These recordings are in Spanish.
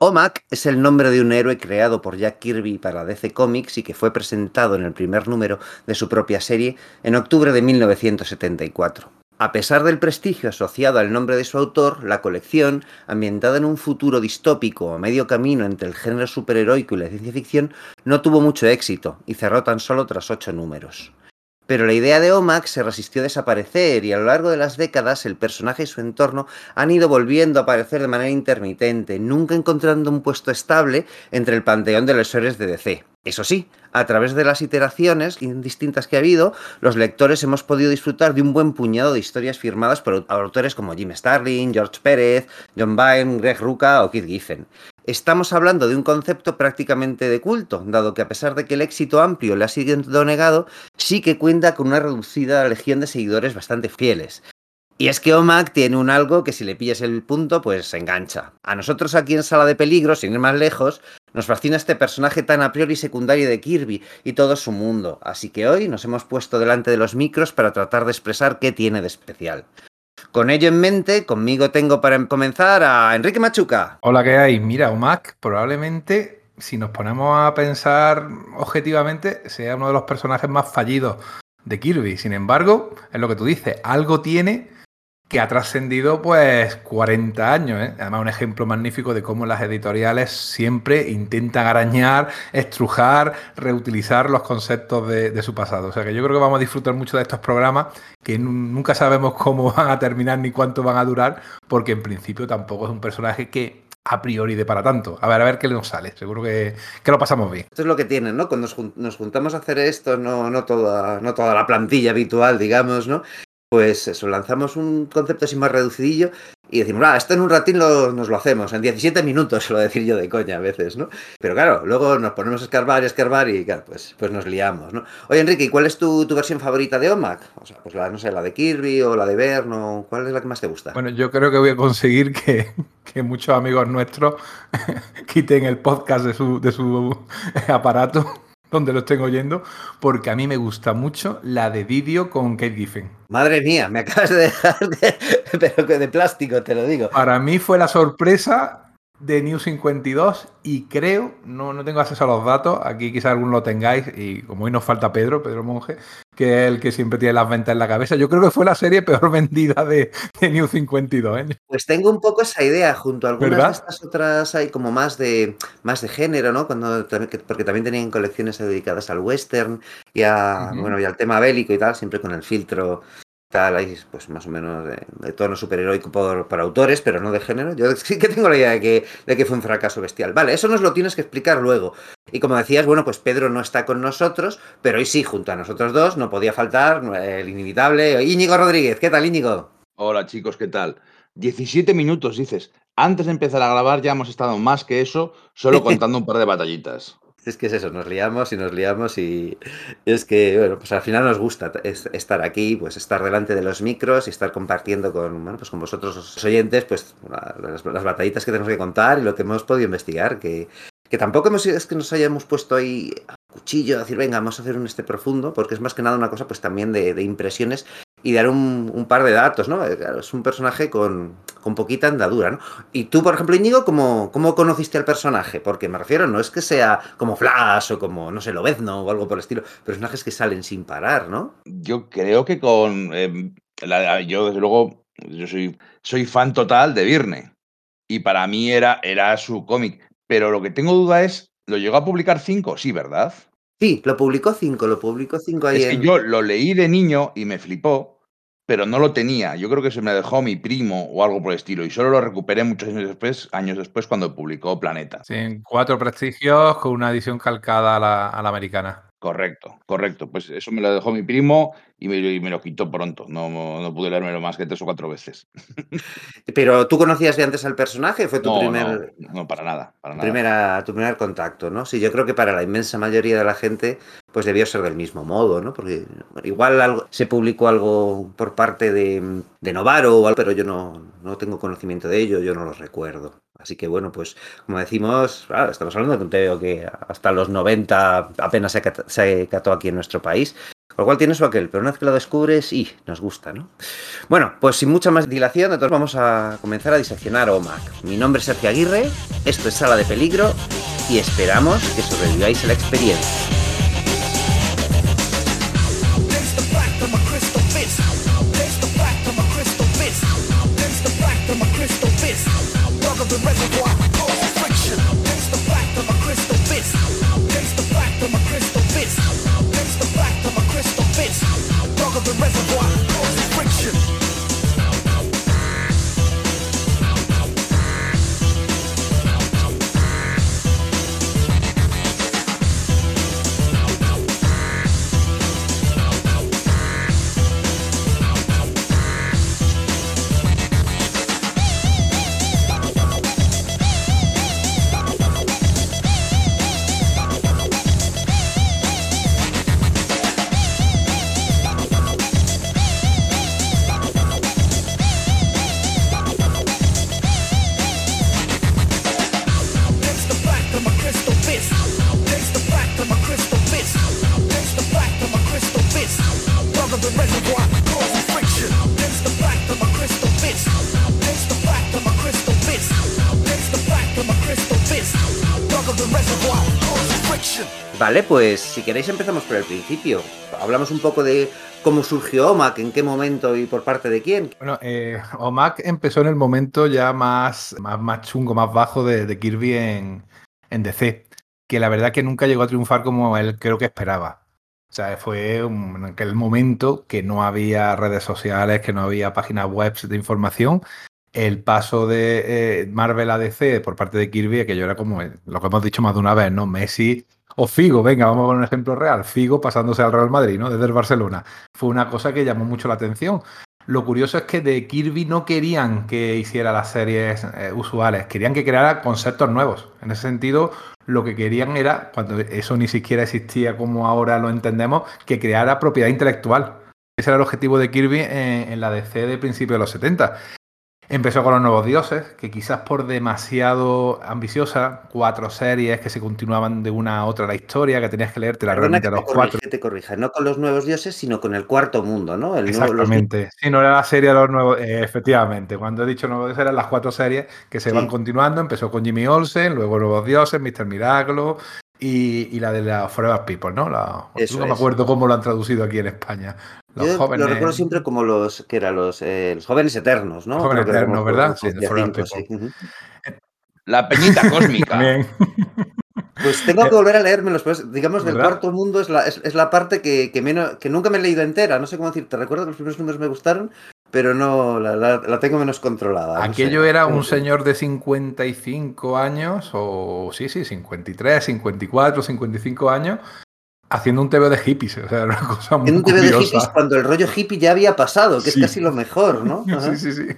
OMAC es el nombre de un héroe creado por Jack Kirby para DC Comics y que fue presentado en el primer número de su propia serie en octubre de 1974. A pesar del prestigio asociado al nombre de su autor, la colección, ambientada en un futuro distópico a medio camino entre el género superheroico y la ciencia ficción, no tuvo mucho éxito y cerró tan solo tras ocho números. Pero la idea de OMAC se resistió a desaparecer y a lo largo de las décadas el personaje y su entorno han ido volviendo a aparecer de manera intermitente, nunca encontrando un puesto estable entre el panteón de los héroes de DC. Eso sí, a través de las iteraciones distintas que ha habido, los lectores hemos podido disfrutar de un buen puñado de historias firmadas por autores como Jim Starlin, George Pérez, John Byrne, Greg Rucka o Keith Giffen. Estamos hablando de un concepto prácticamente de culto, dado que a pesar de que el éxito amplio le ha sido negado, sí que cuenta con una reducida legión de seguidores bastante fieles. Y es que OMAC tiene un algo que si le pillas el punto, pues se engancha. A nosotros aquí en Sala de Peligro, sin ir más lejos, nos fascina este personaje tan a priori secundario de Kirby y todo su mundo, así que hoy nos hemos puesto delante de los micros para tratar de expresar qué tiene de especial. Con ello en mente, conmigo tengo para comenzar a Enrique Machuca. Hola, ¿qué hay? Mira, Omac probablemente, si nos ponemos a pensar objetivamente, sea uno de los personajes más fallidos de Kirby. Sin embargo, es lo que tú dices, algo tiene que ha trascendido pues 40 años. ¿eh? Además, un ejemplo magnífico de cómo las editoriales siempre intentan arañar, estrujar, reutilizar los conceptos de, su pasado. O sea que yo creo que vamos a disfrutar mucho de estos programas que nunca sabemos cómo van a terminar ni cuánto van a durar, porque en principio tampoco es un personaje que a priori de para tanto. A ver, a ver qué nos sale. Seguro que, lo pasamos bien. Esto es lo que tienen, ¿no? Cuando nos, juntamos a hacer esto, no, no, toda, no toda la plantilla habitual, digamos, ¿no? Pues eso, lanzamos un concepto así más reducidillo y decimos, ah, esto en un ratín nos lo hacemos, en 17 minutos, suelo decir yo de coña a veces, ¿no? Pero claro, luego nos ponemos a escarbar escarbar y claro, pues, pues nos liamos, ¿no? Oye, Enrique, ¿y cuál es tu, versión favorita de OMAC? O sea, pues la, no sé, la de Kirby o la de Verno, ¿cuál es la que más te gusta? Bueno, yo creo que voy a conseguir que, muchos amigos nuestros quiten el podcast de su, de su aparato donde lo estén oyendo, porque a mí me gusta mucho la de vídeo con Kate Giffen. Madre mía, me acabas de dejar de, pero de plástico, te lo digo. Para mí fue la sorpresa de New 52 y creo, no, no tengo acceso a los datos, aquí quizás alguno lo tengáis y como hoy nos falta Pedro, Pedro Monge, que es el que siempre tiene las ventas en la cabeza, yo creo que fue la serie peor vendida de, New 52. ¿eh? Pues tengo un poco esa idea junto a algunas de estas otras hay como más de más de género, ¿no? Cuando porque también tenían colecciones dedicadas al western y a bueno, y al tema bélico y tal, siempre con el filtro tal, ahí, pues más o menos de, tono superheroico por, para autores, pero no de género. Yo sí que tengo la idea de que, de que fue un fracaso bestial. Vale, eso nos lo tienes que explicar luego. Y como decías, bueno, pues Pedro no está con nosotros, pero hoy sí, junto a nosotros dos, no podía faltar el inimitable Íñigo Rodríguez. ¿Qué tal, Íñigo? Hola, chicos, ¿qué tal? 17 minutos, dices. Antes de empezar a grabar ya hemos estado más que eso, solo contando un par de batallitas. Es que es eso, nos liamos y nos liamos y es que, bueno, pues al final nos gusta estar aquí, pues estar delante de los micros y estar compartiendo con, bueno, pues con vosotros los oyentes, pues las, batallitas que tenemos que contar y lo que hemos podido investigar, que, que tampoco hemos, es que nos hayamos puesto ahí a cuchillo, a decir, venga, vamos a hacer un este profundo, porque es más que nada una cosa pues también de, de impresiones y dar un, par de datos, ¿no? Eh, es un personaje con, poquita andadura, ¿no? Y tú, por ejemplo, Íñigo, ¿cómo, ¿cómo conociste al personaje? Porque me refiero, no es que sea como Flash o como, no sé, Lobezno o algo por el estilo, personajes que salen sin parar, ¿no? Yo creo que con... Em, yo, desde luego, yo soy, soy fan total de Virne. Y para mí era, era su cómic. Pero lo que tengo duda es, ¿lo llegó a publicar cinco? Sí, ¿verdad? Sí, lo publicó cinco, lo publicó cinco ahí. Es que yo lo leí de niño y me flipó, pero no lo tenía. Yo creo que se me dejó mi primo o algo por el estilo. Y solo lo recuperé muchos años después, años después cuando publicó Planeta. Sí, en cuatro prestigios con una edición calcada a la, a la americana. Correcto, correcto. Pues eso me lo dejó mi primo y me, lo quitó pronto. No, no pude leérmelo más que tres o cuatro veces. Pero tú conocías de antes al personaje, fue tu primer. No, para nada. Primera, tu primer contacto, ¿no? Sí, yo creo que para la inmensa mayoría de la gente, pues debió ser del mismo modo, ¿no? Porque igual algo, se publicó algo por parte de, de Novaro, pero yo no, no tengo conocimiento de ello, yo no lo recuerdo. Así que bueno, pues como decimos, estamos hablando de un que hasta los 90 apenas se, cató aquí en nuestro país. Con lo cual tiene su aquel, pero una vez que lo descubres, y nos gusta, ¿no? Bueno, pues sin mucha más dilación, entonces vamos a comenzar a diseccionar OMAC. Mi nombre es Sergio Aguirre, esto es Sala de Peligro y esperamos que sobreviváis a la experiencia. Vale, pues si queréis empezamos por el principio. Hablamos un poco de cómo surgió OMAC, en qué momento y por parte de quién. Bueno, eh, OMAC empezó en el momento ya más, más, chungo, más bajo de, Kirby en, en, DC, que la verdad que nunca llegó a triunfar como él creo que esperaba. O sea, fue en aquel momento que no había redes sociales, que no había páginas web de información. El paso de eh, Marvel a DC por parte de Kirby, que yo era como lo que hemos dicho más de una vez, ¿no? Messi o Figo, venga, vamos a poner un ejemplo real. Figo pasándose al Real Madrid, ¿no? Desde el Barcelona. Fue una cosa que llamó mucho la atención. Lo curioso es que de Kirby no querían que hiciera las series eh, usuales, querían que creara conceptos nuevos. En ese sentido, lo que querían era, cuando eso ni siquiera existía como ahora lo entendemos, que creara propiedad intelectual. Ese era el objetivo de Kirby en, en la DC de principios de los 70. Empezó con los nuevos dioses, que quizás por demasiado ambiciosa, cuatro series que se continuaban de una a otra la historia, que tenías que leerte la realmente a los cuatro. Que te corrija, no con los nuevos dioses, sino con el cuarto mundo, ¿no? Exactamente. Si no era la serie de los nuevos. Eh, efectivamente, cuando he dicho nuevos dioses eran las cuatro series que se van continuando. Empezó con Jimmy Olsen, luego Nuevos Dioses, Mr. Milagro, y, la de la Forever People, ¿no? La, no me acuerdo cómo lo han traducido aquí en España. Yo lo recuerdo siempre como los que eran los, eh, los jóvenes eternos, ¿no? Jóvenes eternos, ¿verdad? Sí, La peñita cósmica. Pues tengo que volver a leérmelos, pues digamos, del cuarto mundo es la, es, la parte que, que, menos, que nunca me he leído entera, no sé cómo decir, te recuerdo que los primeros números me gustaron, pero no, la, tengo menos controlada. Aquello era un señor de 55 años, o sí, sí, 53, 54, 55 años, haciendo un TV de hippies. O sea, era una cosa muy En un TV de hippies cuando el rollo hippie ya había pasado, que es casi lo mejor, ¿no? Sí, sí, sí.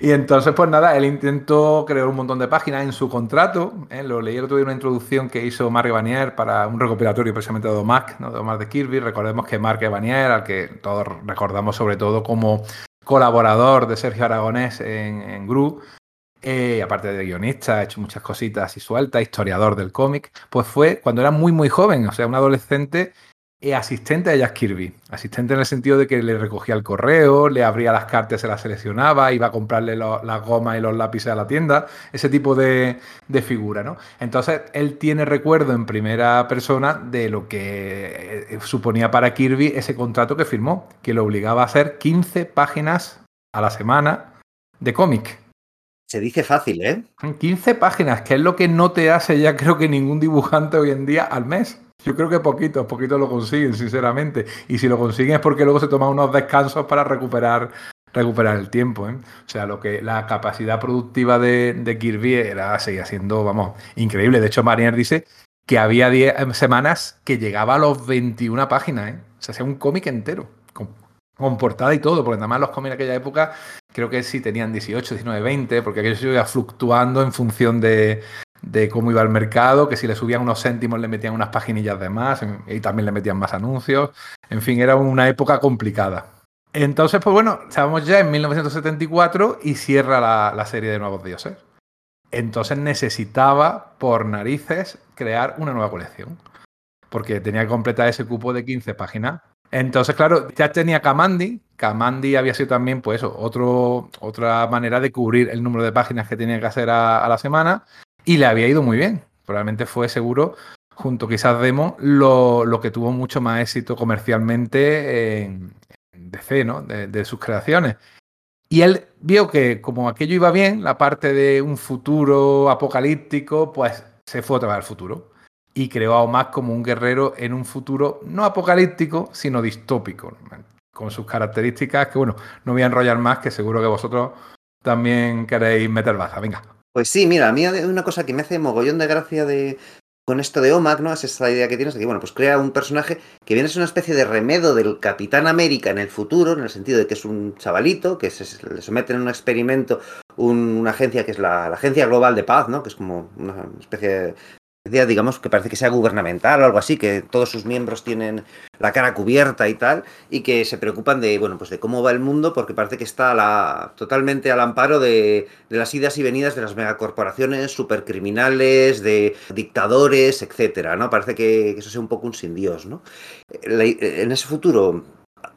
Y, entonces, pues nada, él intentó crear un montón de páginas en su contrato. ¿eh? Lo leí el otro día una introducción que hizo Mark Vanier para un recopilatorio precisamente de Omac, ¿no? de Omar de Kirby. Recordemos que Mark Vanier, al que todos recordamos sobre todo como colaborador de Sergio Aragonés en, en Gru, eh, aparte de guionista, ha hecho muchas cositas y sueltas, historiador del cómic, pues fue cuando era muy, muy joven, o sea, un adolescente eh, asistente de Jack Kirby. Asistente en el sentido de que le recogía el correo, le abría las cartas, se las seleccionaba, iba a comprarle las gomas y los lápices a la tienda, ese tipo de, figura, ¿no? Entonces, él tiene recuerdo en primera persona de lo que eh, suponía para Kirby ese contrato que firmó, que lo obligaba a hacer 15 páginas a la semana de cómic. Se dice fácil, ¿eh? 15 páginas, que es lo que no te hace ya creo que ningún dibujante hoy en día al mes. Yo creo que poquito, poquito lo consiguen, sinceramente. Y si lo consiguen es porque luego se toman unos descansos para recuperar, recuperar el tiempo. ¿eh? O sea, lo que la capacidad productiva de, Kirby era, seguía siendo, vamos, increíble. De hecho, Mariner dice que había 10 eh, semanas que llegaba a los 21 páginas. ¿eh? O sea, hacía un cómic entero, con, con, portada y todo, porque nada más los cómics de aquella época creo que sí tenían 18, 19, 20, porque aquello se iba fluctuando en función de, cómo iba el mercado, que si le subían unos céntimos le metían unas paginillas de más y también le metían más anuncios. En fin, era una época complicada. Entonces, pues bueno, estábamos ya en 1974 y cierra la, serie de Nuevos Dioses. Entonces necesitaba, por narices, crear una nueva colección. porque tenía que completar ese cupo de 15 páginas. Entonces, claro, ya tenía Kamandi. Kamandi había sido también, pues otro, otra manera de cubrir el número de páginas que tenía que hacer a, la semana y le había ido muy bien. Probablemente fue seguro, junto quizás Demo, lo, lo que tuvo mucho más éxito comercialmente en, DC, ¿no? De, sus creaciones. Y él vio que como aquello iba bien, la parte de un futuro apocalíptico, pues se fue otra vez al futuro. Y creó a Omak como un guerrero en un futuro no apocalíptico, sino distópico, con sus características que, bueno, no voy a enrollar más, que seguro que vosotros también queréis meter baza. Venga. Pues sí, mira, a mí una cosa que me hace mogollón de gracia de, con esto de OMAC, ¿no? Es esta idea que tienes de que, bueno, pues crea un personaje que viene a ser una especie de remedo del Capitán América en el futuro, en el sentido de que es un chavalito, que se, le someten a un experimento una agencia que es la, la, Agencia Global de Paz, ¿no? Que es como una especie digamos, que parece que sea gubernamental o algo así, que todos sus miembros tienen la cara cubierta y tal, y que se preocupan de, bueno, pues de cómo va el mundo, porque parece que está totalmente al amparo de, las idas y venidas de las megacorporaciones, supercriminales, de dictadores, etcétera, ¿no? Parece que, eso sea un poco un sin Dios, ¿no? En ese futuro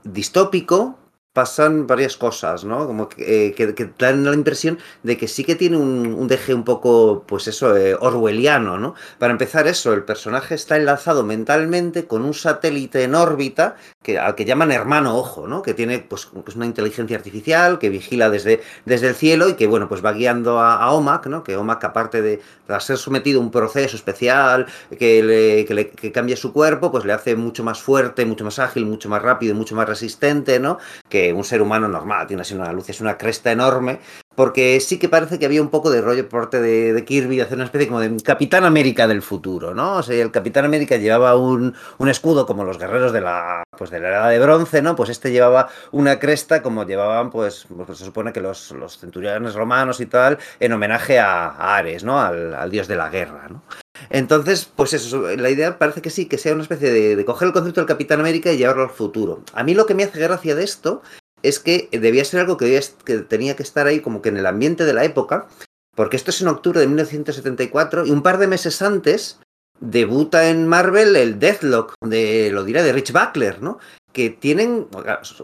distópico, pasan varias cosas, ¿no? Como que, eh, que, dan la impresión de que sí que tiene un, deje un poco, pues eso, eh, orwelliano, ¿no? Para empezar eso, el personaje está enlazado mentalmente con un satélite en órbita que, al que llaman hermano ojo, ¿no? Que tiene, pues, pues, una inteligencia artificial que vigila desde, desde el cielo y que, bueno, pues va guiando a, OMAC, ¿no? Que OMAC, aparte de, ser sometido a un proceso especial que le, que le que cambia su cuerpo, pues le hace mucho más fuerte, mucho más ágil, mucho más rápido, mucho más resistente, ¿no? Que un ser humano normal, tiene así una luz, es una cresta enorme, porque sí que parece que había un poco de rollo por parte de, Kirby de hacer una especie como de Capitán América del futuro, ¿no? O sea, el Capitán América llevaba un, escudo como los guerreros de la, pues de la edad de bronce, ¿no? Pues este llevaba una cresta como llevaban, pues, pues se supone que los, los centuriones romanos y tal, en homenaje a, Ares, ¿no? Al, al, dios de la guerra, ¿no? Entonces, pues eso, la idea parece que sí, que sea una especie de, de, coger el concepto del Capitán América y llevarlo al futuro. A mí lo que me hace gracia de esto es que debía ser algo que, que tenía que estar ahí como que en el ambiente de la época, porque esto es en octubre de 1974 y un par de meses antes debuta en Marvel el Deathlock de, lo diré, de Rich Buckler, ¿no? Que tienen,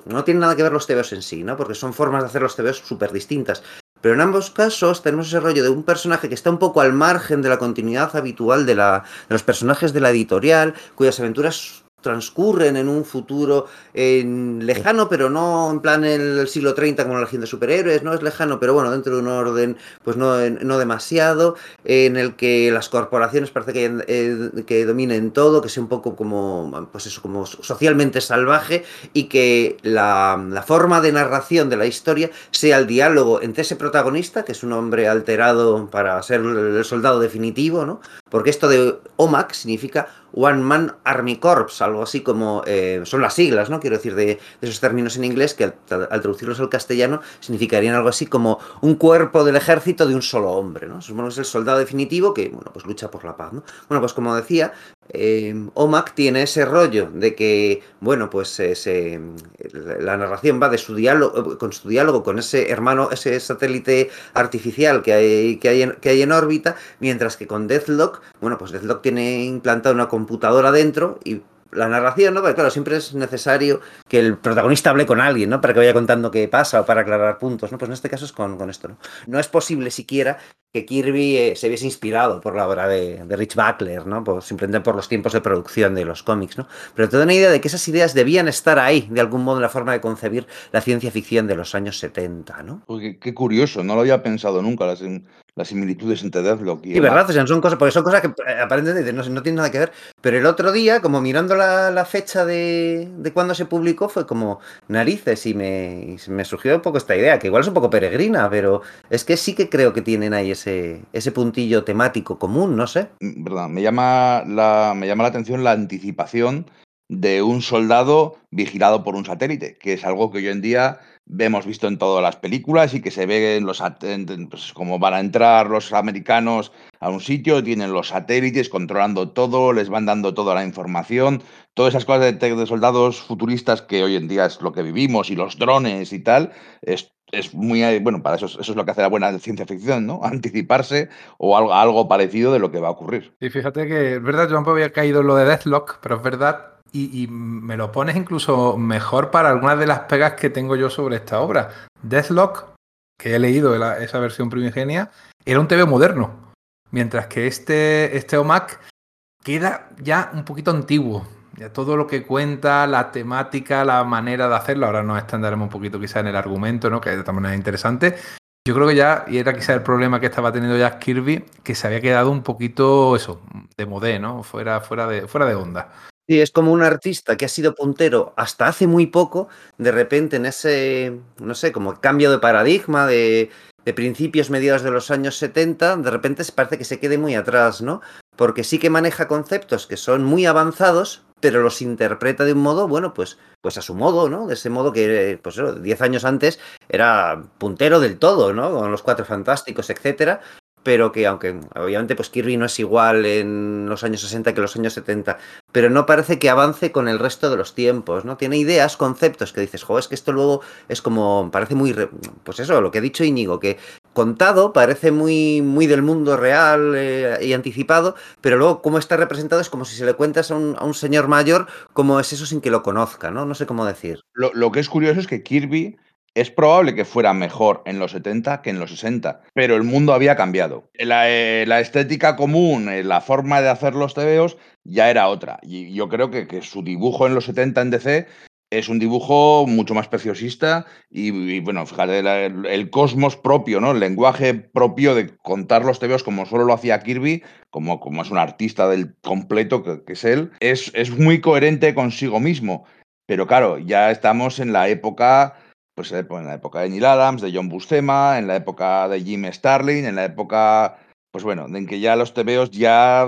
no tienen nada que ver los TVOs en sí, ¿no? Porque son formas de hacer los TVOs súper distintas. Pero en ambos casos tenemos ese rollo de un personaje que está un poco al margen de la continuidad habitual de, la, de los personajes de la editorial, cuyas aventuras transcurren en un futuro lejano, pero no en plan el siglo 30 como la legión de superhéroes, no es lejano, pero bueno, dentro de un orden pues no, no demasiado, en el que las corporaciones parece que, eh, que dominen todo, que sea un poco como, pues eso, como socialmente salvaje y que la, la forma de narración de la historia sea el diálogo entre ese protagonista, que es un hombre alterado para ser el soldado definitivo, ¿no? Porque esto de OMAC significa One Man Army Corps, algo así como eh, son las siglas, ¿no? Quiero decir, de, esos términos en inglés que al, traducirlos al castellano significarían algo así como un cuerpo del ejército de un solo hombre, ¿no? es el soldado definitivo que, bueno, pues lucha por la paz, ¿no? Bueno, pues como decía, eh, OMAC tiene ese rollo de que, bueno, pues la narración va de su diálogo, con su diálogo con ese hermano, ese satélite artificial que hay, que hay, en, que hay en órbita, mientras que con Deathlock, bueno, pues Deathlock tiene implantada una computadora dentro y la narración, ¿no? Porque claro, siempre es necesario que el protagonista hable con alguien, ¿no? Para que vaya contando qué pasa o para aclarar puntos, ¿no? Pues en este caso es con, con esto, ¿no? No es posible siquiera que Kirby eh, se hubiese inspirado por la obra de, Rich Buckler, ¿no? Pues simplemente por los tiempos de producción de los cómics, ¿no? Pero te da una idea de que esas ideas debían estar ahí, de algún modo, en la forma de concebir la ciencia ficción de los años 70, ¿no? qué, curioso, no lo había pensado nunca, las similitudes entre Deathlock y... Sí, verdad, son cosas, porque son cosas que eh, aparentemente no, no tienen nada que ver, pero el otro día, como mirando la, fecha de, de cuando se publicó, fue como narices y me, me surgió un poco esta idea, que igual es un poco peregrina, pero es que sí que creo que tienen ahí ese, puntillo temático común, no sé. Mm, verdad, me llama, la, me llama la atención la anticipación de un soldado vigilado por un satélite, que es algo que hoy en día hemos visto en todas las películas y que se ve en los pues, como van a entrar los americanos a un sitio, tienen los satélites controlando todo, les van dando toda la información, todas esas cosas de, soldados futuristas que hoy en día es lo que vivimos y los drones y tal, es, es muy, bueno, para eso, eso es lo que hace la buena ciencia ficción, ¿no? Anticiparse o algo, algo parecido de lo que va a ocurrir. Y fíjate que es verdad, yo no había caído lo de Deathlock, pero es verdad y, me lo pones incluso mejor para algunas de las pegas que tengo yo sobre esta obra. Deathlock, que he leído esa versión primigenia, era un TV moderno. Mientras que este, este OMAC queda ya un poquito antiguo. Ya todo lo que cuenta, la temática, la manera de hacerlo, ahora nos extenderemos un poquito quizá en el argumento, ¿no? que de también es interesante. Yo creo que ya, y era quizá el problema que estaba teniendo Jack Kirby, que se había quedado un poquito eso, de modé, ¿no? Fuera, fuera, de, fuera de onda. Sí, es como un artista que ha sido puntero hasta hace muy poco, de repente en ese, no sé, como cambio de paradigma de, de principios, mediados de los años 70, de repente parece que se quede muy atrás, ¿no? Porque sí que maneja conceptos que son muy avanzados, pero los interpreta de un modo, bueno, pues, pues a su modo, ¿no? De ese modo que, pues, 10 años antes era puntero del todo, ¿no? Con los Cuatro Fantásticos, etcétera pero que aunque obviamente pues Kirby no es igual en los años 60 que los años 70, pero no parece que avance con el resto de los tiempos, ¿no? Tiene ideas, conceptos que dices, jo, es que esto luego es como, parece muy, pues eso, lo que ha dicho Íñigo, que contado parece muy, muy del mundo real eh, y anticipado, pero luego cómo está representado es como si se le cuentas a un, a un, señor mayor cómo es eso sin que lo conozca, ¿no? No sé cómo decir. Lo, lo que es curioso es que Kirby es probable que fuera mejor en los 70 que en los 60, pero el mundo había cambiado. La, eh, estética común, eh, la forma de hacer los tebeos ya era otra. Y yo creo que, su dibujo en los 70 en DC es un dibujo mucho más preciosista y, bueno, fíjate, el, cosmos propio, ¿no? El lenguaje propio de contar los tebeos como solo lo hacía Kirby, como, como es un artista del completo que, que es él, es, es muy coherente consigo mismo. Pero claro, ya estamos en la época pues en la época de Neil Adams, de John Buscema, en la época de Jim Starlin, en la época, pues bueno, en que ya los tebeos ya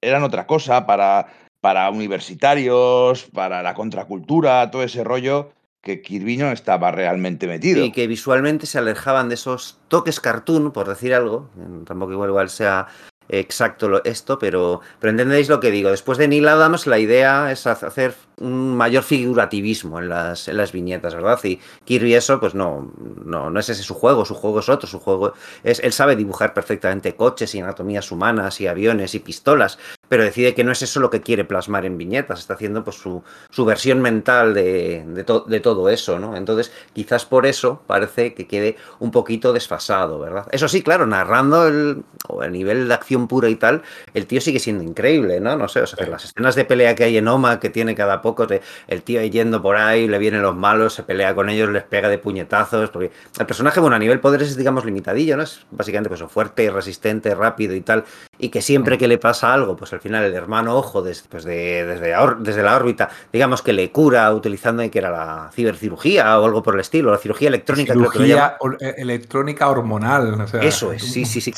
eran otra cosa para, para universitarios, para la contracultura, todo ese rollo que Kirby no estaba realmente metido. Y que visualmente se alejaban de esos toques cartoon, por decir algo, tampoco igual, igual sea exacto esto, pero, pero entendéis lo que digo. Después de Neil Adams, la idea es hacer un mayor figurativismo en las, en las viñetas, ¿verdad? Y Kirby eso, pues no, no, no es ese su juego, su juego es otro, su juego es, él sabe dibujar perfectamente coches y anatomías humanas y aviones y pistolas, pero decide que no es eso lo que quiere plasmar en viñetas, está haciendo pues su, su versión mental de, de, todo eso, ¿no? Entonces, quizás por eso parece que quede un poquito desfasado, ¿verdad? Eso sí, claro, narrando el, o el nivel de acción pura y tal, el tío sigue siendo increíble, ¿no? No sé, o sea, las escenas de pelea que hay en Oma, que tiene cada poco, el tío yendo por ahí, le vienen los malos, se pelea con ellos, les pega de puñetazos, porque el personaje, bueno, a nivel poderes es, digamos, limitadillo, ¿no? Es básicamente pues fuerte, resistente, rápido y tal, y que siempre que le pasa algo, pues al final el hermano ojo desde, pues de, desde, desde la órbita, digamos que le cura utilizando que era la cibercirugía o algo por el estilo, la cirugía electrónica. Cirugía eh, electrónica hormonal. Eso es, sí, sí, sí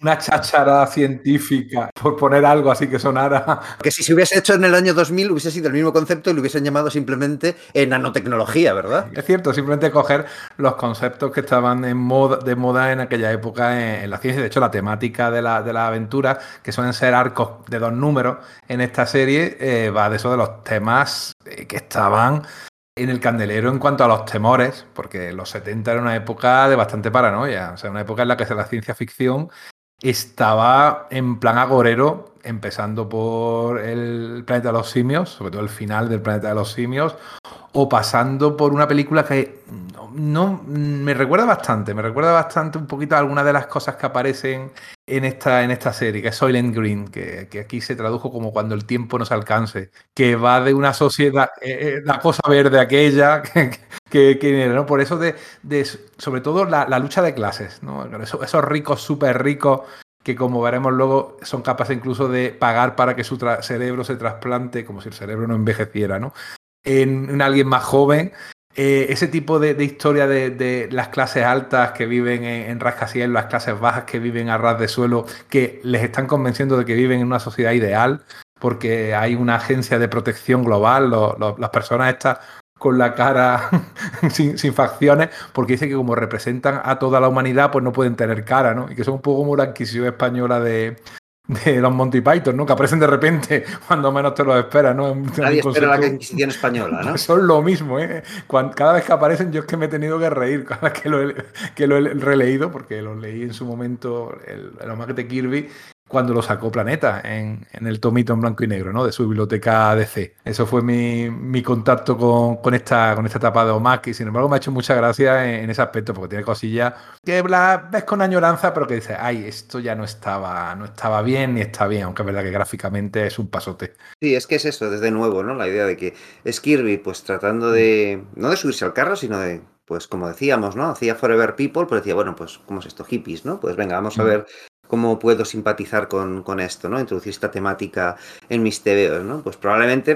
una cháchara científica, por poner algo así que sonara. Que si se hubiese hecho en el año 2000 hubiese sido el mismo concepto y lo hubiesen llamado simplemente nanotecnología, ¿verdad? Es cierto, simplemente coger los conceptos que estaban en moda, de moda en aquella época en, la ciencia. De hecho, la temática de la, de la, aventura, que suelen ser arcos de dos números en esta serie, eh, va de eso de los temas eh, que estaban en el candelero en cuanto a los temores, porque los 70 era una época de bastante paranoia, o sea, una época en la que la ciencia ficción estaba en plan agorero, empezando por el planeta de los simios, sobre todo el final del planeta de los simios, o pasando por una película que no, me recuerda bastante, me recuerda bastante un poquito a algunas de las cosas que aparecen en esta, en esta serie, que es Soylent Green, que, aquí se tradujo como cuando el tiempo nos alcance, que va de una sociedad, eh, eh, la cosa verde aquella, que, que, ¿no? por eso de, de sobre todo la, lucha de clases, ¿no? esos, esos ricos, súper ricos, que como veremos luego son capaces incluso de pagar para que su cerebro se trasplante, como si el cerebro no envejeciera, ¿no? en, alguien más joven. Eh, ese tipo de, historia de, las clases altas que viven en, en rascacielos, las clases bajas que viven a ras de suelo, que les están convenciendo de que viven en una sociedad ideal, porque hay una agencia de protección global, las personas estas con la cara sin, facciones, porque dice que como representan a toda la humanidad, pues no pueden tener cara, ¿no? Y que son un poco como la Inquisición española de, de los Monty Python, ¿no? Que aparecen de repente cuando menos te lo esperas, ¿no? Nadie espera la Inquisición española, ¿no? Son lo mismo, ¿eh? cada vez que aparecen yo es que me he tenido que reír cada vez que lo he, que lo he releído, porque lo leí en su momento, el, el de Kirby, cuando lo sacó Planeta en, el tomito en blanco y negro, ¿no? De su biblioteca DC. Eso fue mi, contacto con, esta, con esta etapa de OMAC y sin embargo me ha hecho mucha gracia en, ese aspecto porque tiene cosillas que la ves con añoranza pero que dices, ay, esto ya no estaba, no estaba bien ni está bien, aunque es verdad que gráficamente es un pasote. Sí, es que es eso, desde nuevo, ¿no? La idea de que es Kirby pues tratando de, no de subirse al carro, sino de pues como decíamos, ¿no? Hacía Forever People, pero decía, bueno, pues, ¿cómo es esto? Hippies, ¿no? Pues venga, vamos a ver cómo puedo simpatizar con, esto, ¿no? Introducir esta temática en mis tebeos, ¿no? Pues probablemente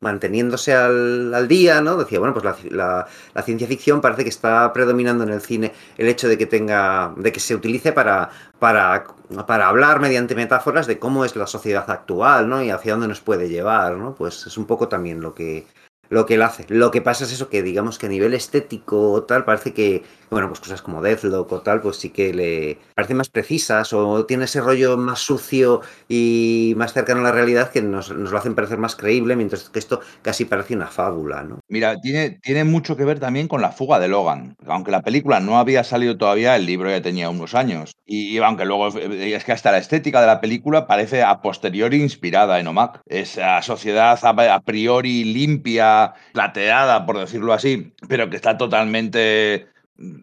manteniéndose al, día, ¿no? Decía, bueno, pues la, ciencia ficción parece que está predominando en el cine el hecho de que tenga, de que se utilice para, para, para hablar mediante metáforas de cómo es la sociedad actual, ¿no? Y hacia dónde nos puede llevar, ¿no? Pues es un poco también lo que, lo que él hace. Lo que pasa es eso, que digamos que a nivel estético o tal, parece que, bueno, pues cosas como Deathlock o tal, pues sí que le parecen más precisas o tiene ese rollo más sucio y más cercano a la realidad que nos, lo hacen parecer más creíble, mientras que esto casi parece una fábula, ¿no? Mira, tiene, tiene mucho que ver también con la fuga de Logan. Aunque la película no había salido todavía, el libro ya tenía unos años. Y, aunque luego es que hasta la estética de la película parece a posteriori inspirada en Omak. Esa sociedad a priori limpia plateada, por decirlo así, pero que está totalmente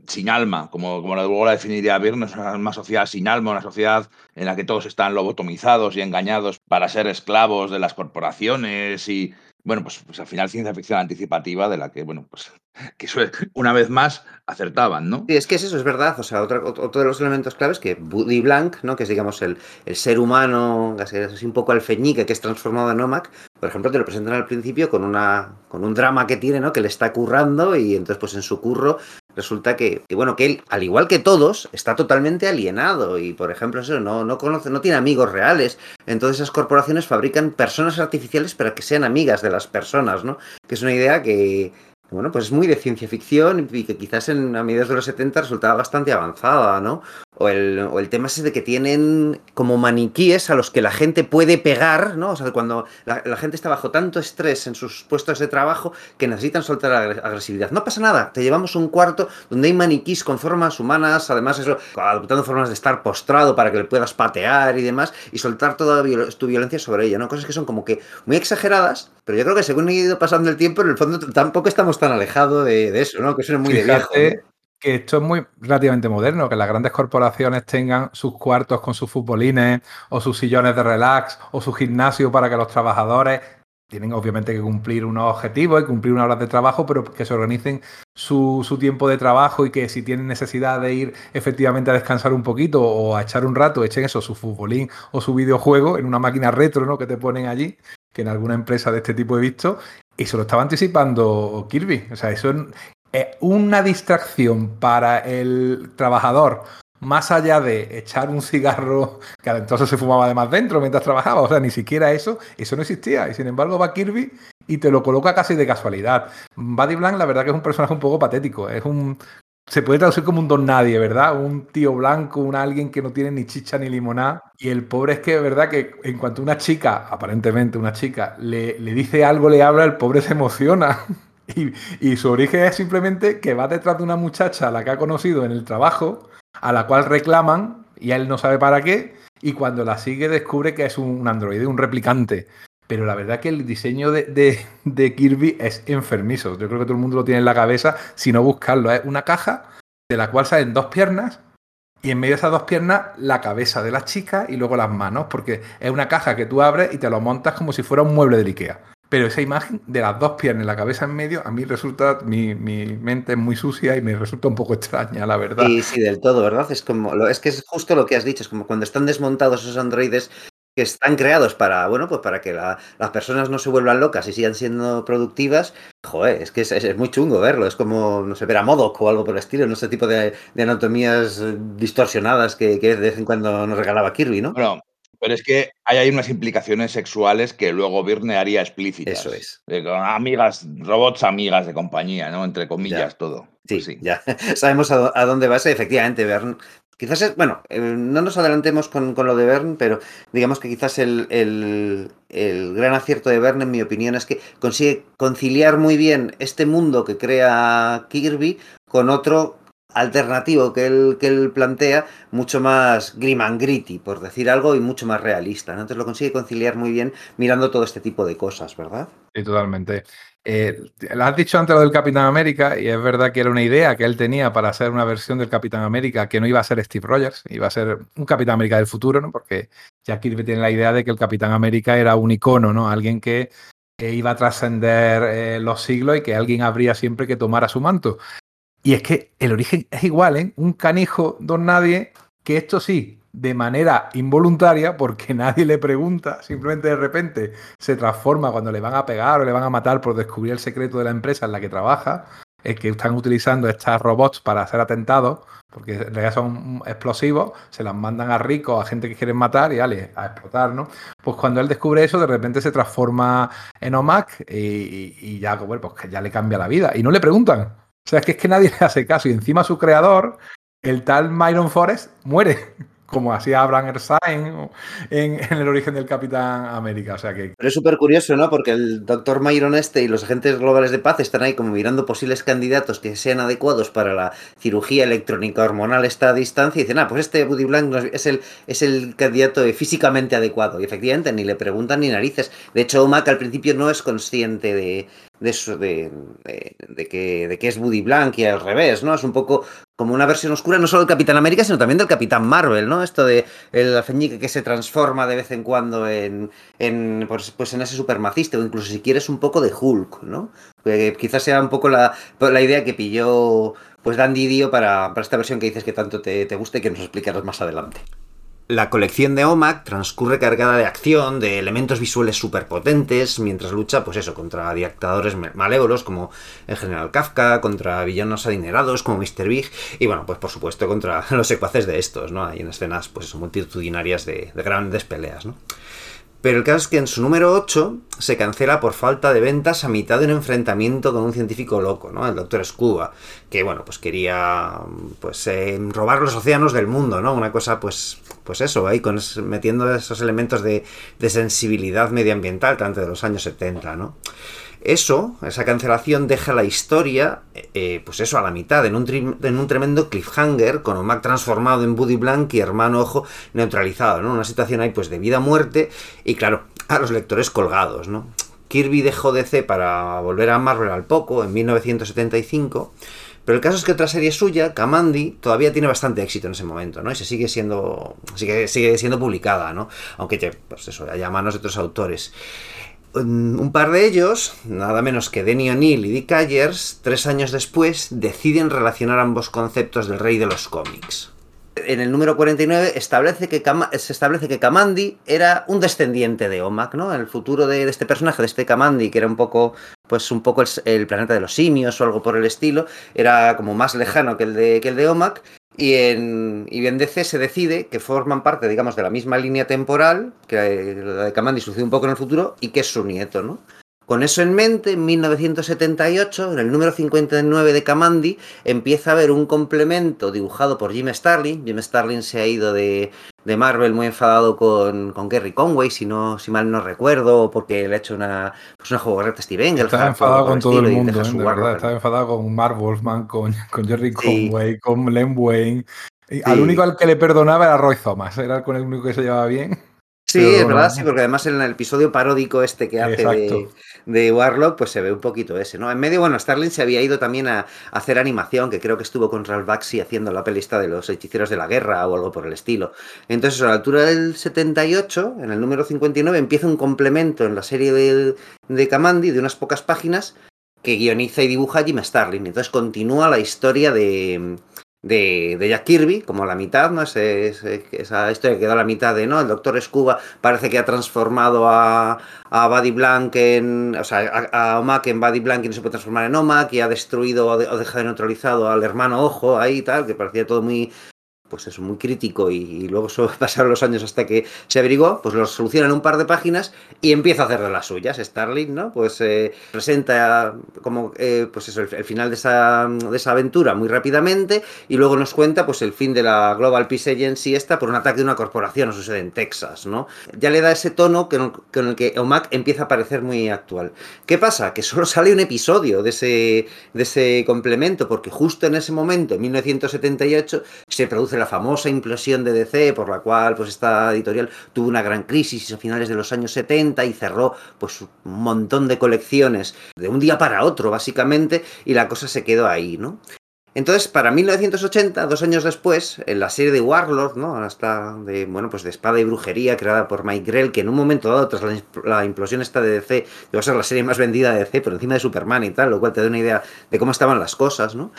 sin alma, como, como luego la definiría Byrne, es una, sociedad sin alma, una sociedad en la que todos están lobotomizados y engañados para ser esclavos de las corporaciones y, bueno, pues, pues al final ciencia ficción anticipativa de la que, bueno, pues que una vez más acertaban, ¿no? Sí, es que es eso, es verdad. O sea, otro, otro de los elementos claves que Buddy Blank, ¿no? Que es, digamos, el, el ser humano, así un poco alfeñique que es transformado en Omac, por ejemplo, te lo presentan al principio con una con un drama que tiene, ¿no? Que le está currando y entonces, pues en su curro resulta que, bueno, que él, al igual que todos, está totalmente alienado y, por ejemplo, eso no, no conoce, no tiene amigos reales. Entonces esas corporaciones fabrican personas artificiales para que sean amigas de las personas, ¿no? Que es una idea que, bueno, pues es muy de ciencia ficción y que quizás en, a mediados de los 70 resultaba bastante avanzada, ¿no? O el, o el tema es de que tienen como maniquíes a los que la gente puede pegar, ¿no? O sea, cuando la, gente está bajo tanto estrés en sus puestos de trabajo que necesitan soltar agresividad. No pasa nada, te llevamos un cuarto donde hay maniquís con formas humanas, además eso, adoptando formas de estar postrado para que le puedas patear y demás, y soltar toda tu violencia sobre ella, ¿no? Cosas que son como que muy exageradas, pero yo creo que según ha ido pasando el tiempo, en el fondo tampoco estamos tan alejados de, eso, ¿no? Que suena muy de viejo que esto es muy relativamente moderno, que las grandes corporaciones tengan sus cuartos con sus futbolines o sus sillones de relax o su gimnasio para que los trabajadores tienen obviamente que cumplir unos objetivos y cumplir unas horas de trabajo, pero que se organicen su, su, tiempo de trabajo y que si tienen necesidad de ir efectivamente a descansar un poquito o a echar un rato, echen eso, su futbolín o su videojuego en una máquina retro ¿no? que te ponen allí, que en alguna empresa de este tipo he visto, y se lo estaba anticipando Kirby. O sea, eso eh, una distracción para el trabajador más allá de echar un cigarro, que entonces se fumaba además dentro mientras trabajaba, o sea, ni siquiera eso, eso no existía. Y sin embargo va Kirby y te lo coloca casi de casualidad. Buddy Blank, la verdad que es un personaje un poco patético, es un... Se puede traducir como un don nadie, ¿verdad? Un tío blanco, un alguien que no tiene ni chicha ni limonada. Y el pobre es que, ¿verdad? Que en cuanto una chica, aparentemente una chica, le, le dice algo, le habla, el pobre se emociona. Y, su origen es simplemente que va detrás de una muchacha a la que ha conocido en el trabajo, a la cual reclaman y él no sabe para qué, y cuando la sigue descubre que es un androide, un replicante. Pero la verdad que el diseño de, Kirby es enfermizo. Yo creo que todo el mundo lo tiene en la cabeza, si no buscarlo. Es una caja de la cual salen dos piernas y en medio de esas dos piernas la cabeza de la chica y luego las manos, porque es una caja que tú abres y te lo montas como si fuera un mueble de Ikea. Pero esa imagen de las dos piernas y la cabeza en medio, a mí resulta, mi, mente es muy sucia y me resulta un poco extraña, la verdad. Sí, sí, del todo, ¿verdad? Es como, es que es justo lo que has dicho, es como cuando están desmontados esos androides que están creados para, bueno, pues para que las personas no se vuelvan locas y sigan siendo productivas, joder, es que es, muy chungo verlo, es como, no sé, ver a Modoc o algo por el estilo, no sé, tipo de, anatomías distorsionadas que, de vez en cuando nos regalaba Kirby, ¿no? Bueno, Pero es que hay, hay unas implicaciones sexuales que luego Virne haría explícitas. Eso es. Con amigas, robots amigas de compañía, ¿no? Entre comillas, Ya. todo. Sí, Pues sí. ya sabemos a, dó- a dónde vas. Efectivamente, Bern. Quizás es, bueno, eh, no nos adelantemos con, con lo de Bern, pero digamos que quizás el, el- el gran acierto de Bern, en mi opinión, es que consigue conciliar muy bien este mundo que crea Kirby con otro alternativo que él, que él plantea, mucho más grim and gritty, por decir algo, y mucho más realista. ¿no? Entonces lo consigue conciliar muy bien mirando todo este tipo de cosas, ¿verdad? Sí, totalmente. Eh, lo has dicho antes lo del Capitán América y es verdad que era una idea que él tenía para hacer una versión del Capitán América que no iba a ser Steve Rogers, iba a ser un Capitán América del futuro, ¿no? Porque Jack Kirby tiene la idea de que el Capitán América era un icono, ¿no? Alguien que iba a trascender eh, los siglos y que alguien habría siempre que tomara su manto. Y es que el origen es igual, ¿eh? Un canijo don nadie que esto sí, de manera involuntaria, porque nadie le pregunta, simplemente de repente se transforma cuando le van a pegar o le van a matar por descubrir el secreto de la empresa en la que trabaja, es que están utilizando estas robots para hacer atentados, porque son explosivos, se las mandan a ricos, a gente que quieren matar y a explotar, ¿no? Pues cuando él descubre eso, de repente se transforma en OMAC y, ya, bueno, pues que ya le cambia la vida. Y no le preguntan. O sea, es que es que nadie le hace caso. Y encima su creador, el tal Myron Forrest, muere. Como hacía Abraham Erskine en, en el origen del Capitán América. O sea que Pero es súper curioso, ¿no? Porque el doctor Myron este y los agentes globales de paz están ahí como mirando posibles candidatos que sean adecuados para la cirugía electrónica hormonal esta distancia y dicen, ah, pues este Buddy Blank es el, es el candidato físicamente adecuado. Y efectivamente, ni le preguntan ni narices. De hecho, Omak al principio no es consciente de, de eso, de, de, que, de que es Buddy Blank y al revés, ¿no? Es un poco como una versión oscura no solo del Capitán América, sino también del Capitán Marvel, ¿no? Esto de el alfeñique que se transforma de vez en cuando en, en pues, pues en ese supermacista, o incluso si quieres un poco de Hulk, ¿no? Que quizás sea un poco la, la idea que pilló pues Dan Didio para, para esta versión que dices que tanto te, te gusta y que nos explicarás más adelante. La colección de OMAC transcurre cargada de acción, de elementos visuales superpotentes, mientras lucha, pues eso, contra dictadores malévolos como el general Kafka, contra villanos adinerados como Mr. Big, y bueno, pues por supuesto contra los secuaces de estos, ¿no? Hay en escenas, pues multitudinarias de, de grandes peleas, ¿no? Pero el caso es que en su número 8 se cancela por falta de ventas a mitad de un enfrentamiento con un científico loco, ¿no? El doctor Scuba, que bueno, pues quería pues eh, robar los océanos del mundo, ¿no? Una cosa pues pues eso, ahí con metiendo esos elementos de, de, sensibilidad medioambiental tanto de los años 70, ¿no? Eso, esa cancelación deja la historia, eh, pues eso, a la mitad, en un, en un, tremendo cliffhanger, con Omak transformado en Buddy Blank y Hermano Ojo neutralizado, ¿no? Una situación ahí, pues, de vida-muerte y, claro, a los lectores colgados, ¿no? Kirby dejó DC para volver a Marvel al poco, en 1975, pero el caso es que otra serie suya, Kamandi, todavía tiene bastante éxito en ese momento, ¿no? Y se sigue siendo, sigue, siendo publicada, ¿no? Aunque, pues eso, haya manos de otros autores. Un par de ellos, nada menos que Denny O'Neill y Dick Ayers, tres años después, deciden relacionar ambos conceptos del rey de los cómics. En el número 49 establece que se establece que Kamandi era un descendiente de Omak, ¿no? El futuro de, este personaje, de este Kamandi, que era un poco, pues un poco el, el, planeta de los simios o algo por el estilo, era como más lejano que el de, que el de Omak. Y en, y en DC se decide que forman parte, digamos, de la misma línea temporal, que la de Kamandi sucede un poco en el futuro, y que es su nieto, ¿no? Con eso en mente, en 1978, en el número 59 de Kamandi, empieza a haber un complemento dibujado por Jim Starlin. Jim Starlin se ha ido de, de Marvel muy enfadado con, con Gary Conway, si, no, si mal no recuerdo, porque le ha hecho una, pues una jugarreta Steve Engels. Está enfadado con todo el mundo, ¿eh? de verdad. Está enfadado con Mark Wolfman, con, con Jerry Conway, sí. con Len Wayne. Sí. Al único al que le perdonaba era Roy Thomas, era con el único que se llevaba bien. Sí, Pero, es verdad, sí, porque además en el episodio paródico este que hace de, de, Warlock, pues se ve un poquito ese, ¿no? En medio, bueno, Starling se había ido también a, hacer animación, que creo que estuvo con Ralph Baxi haciendo la pelista de los hechiceros de la guerra o algo por el estilo. Entonces, a la altura del 78, en el número 59, empieza un complemento en la serie de, de Kamandi de unas pocas páginas que guioniza y dibuja Jim Starlin. Entonces continúa la historia de, de, de, Jack Kirby, como la mitad, ¿no? Ese, ese, esa historia que quedó la mitad de, ¿no? El Doctor Scuba parece que ha transformado a, a Buddy Blank en, o sea, a, a Omak en Buddy Blank y no se puede transformar en Omak y ha destruido o, de, o dejado neutralizado al hermano Ojo ahí y tal, que parecía todo muy pues es muy crítico y, luego pasaron los años hasta que se averiguó, pues lo soluciona en un par de páginas y empieza a hacerle las suyas. Starling, ¿no? Pues eh, presenta como, eh, pues eso, el, final de esa, de esa aventura muy rápidamente y luego nos cuenta, pues el fin de la Global Peace Agency esta por un ataque de una corporación, o sucede en Texas, ¿no? Ya le da ese tono con el que OMAC empieza a parecer muy actual. ¿Qué pasa? Que solo sale un episodio de ese, de ese complemento, porque justo en ese momento, en 1978, se produce la famosa implosión de DC, por la cual pues esta editorial tuvo una gran crisis a finales de los años 70 y cerró pues un montón de colecciones de un día para otro, básicamente, y la cosa se quedó ahí, ¿no? Entonces, para 1980, dos años después, en la serie de Warlord, ¿no? Hasta de, bueno, pues de espada y brujería, creada por Mike Grell, que en un momento dado, tras la, implosión esta de DC, iba a ser la serie más vendida de DC por encima de Superman y tal, lo cual te da una idea de cómo estaban las cosas, ¿no?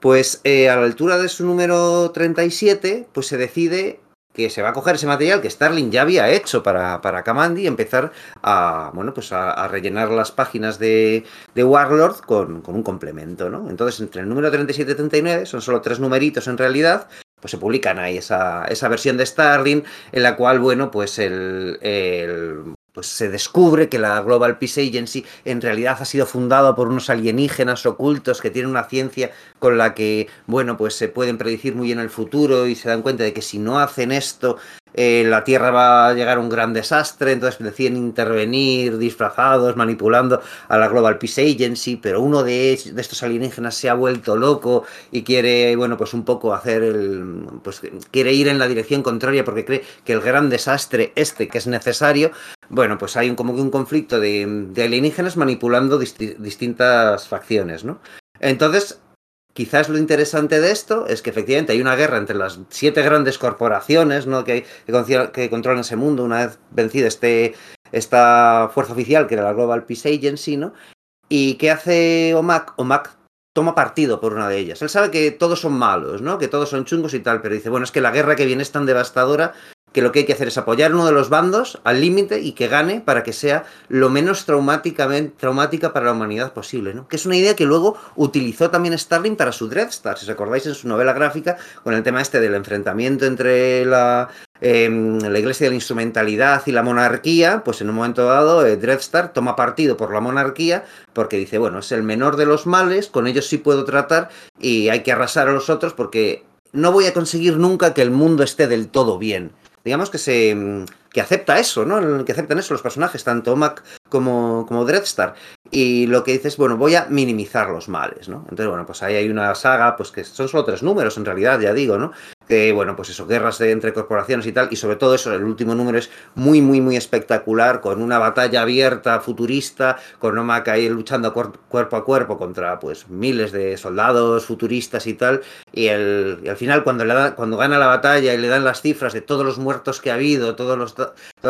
Pues eh, a la altura de su número 37, pues se decide que se va a coger ese material que Starling ya había hecho para, para Kamandi y empezar a, bueno, pues a, rellenar las páginas de, de Warlord con, con, un complemento, ¿no? Entonces, entre el número 37 y 39, son solo tres numeritos en realidad, pues se publican ahí esa, esa versión de Starling en la cual, bueno, pues el, el pues se descubre que la Global Peace Agency en realidad ha sido fundada por unos alienígenas ocultos que tienen una ciencia con la que, bueno, pues se pueden predecir muy bien el futuro y se dan cuenta de que si no hacen esto, eh, la Tierra va a llegar a un gran desastre, entonces deciden intervenir disfrazados, manipulando a la Global Peace Agency, pero uno de, estos alienígenas se ha vuelto loco y quiere, bueno, pues un poco hacer el, pues quiere ir en la dirección contraria porque cree que el gran desastre este que es necesario, bueno, pues hay un, como que un conflicto de, alienígenas manipulando distintas facciones, ¿no? Entonces, Quizás lo interesante de esto es que efectivamente hay una guerra entre las siete grandes corporaciones ¿no? que, que, controlan ese mundo una vez vencida este, esta fuerza oficial que era la Global Peace Agency, ¿no? ¿Y qué hace OMAC? OMAC toma partido por una de ellas. Él sabe que todos son malos, ¿no? Que todos son chungos y tal, pero dice, bueno, es que la guerra que viene es tan devastadora que lo que hay que hacer es apoyar uno de los bandos al límite y que gane para que sea lo menos traumáticamente, traumática para la humanidad posible, ¿no? Que es una idea que luego utilizó también Starling para su Dreadstar, si os acordáis en su novela gráfica, con el tema este del enfrentamiento entre la, em, la Iglesia de la Instrumentalidad y la monarquía, pues en un momento dado eh, Dreadstar toma partido por la monarquía porque dice, bueno, es el menor de los males, con ellos sí puedo tratar y hay que arrasar a los otros porque no voy a conseguir nunca que el mundo esté del todo bien digamos que se mm, que acepta eso, ¿no? Que aceptan eso los personajes, tanto Mac como, como Dreadstar. Y lo que dices, bueno, voy a minimizar los males, ¿no? Entonces, bueno, pues ahí hay una saga, pues que son solo tres números en realidad, ya digo, ¿no? Bueno, pues eso, guerras entre corporaciones y tal, y sobre todo eso, el último número es muy, muy, muy espectacular, con una batalla abierta, futurista, con Omak ahí luchando cuerpo a cuerpo contra, pues, miles de soldados futuristas y tal, y, el, al final cuando, le da, cuando gana la batalla y le dan las cifras de todos los muertos que ha habido, todos los,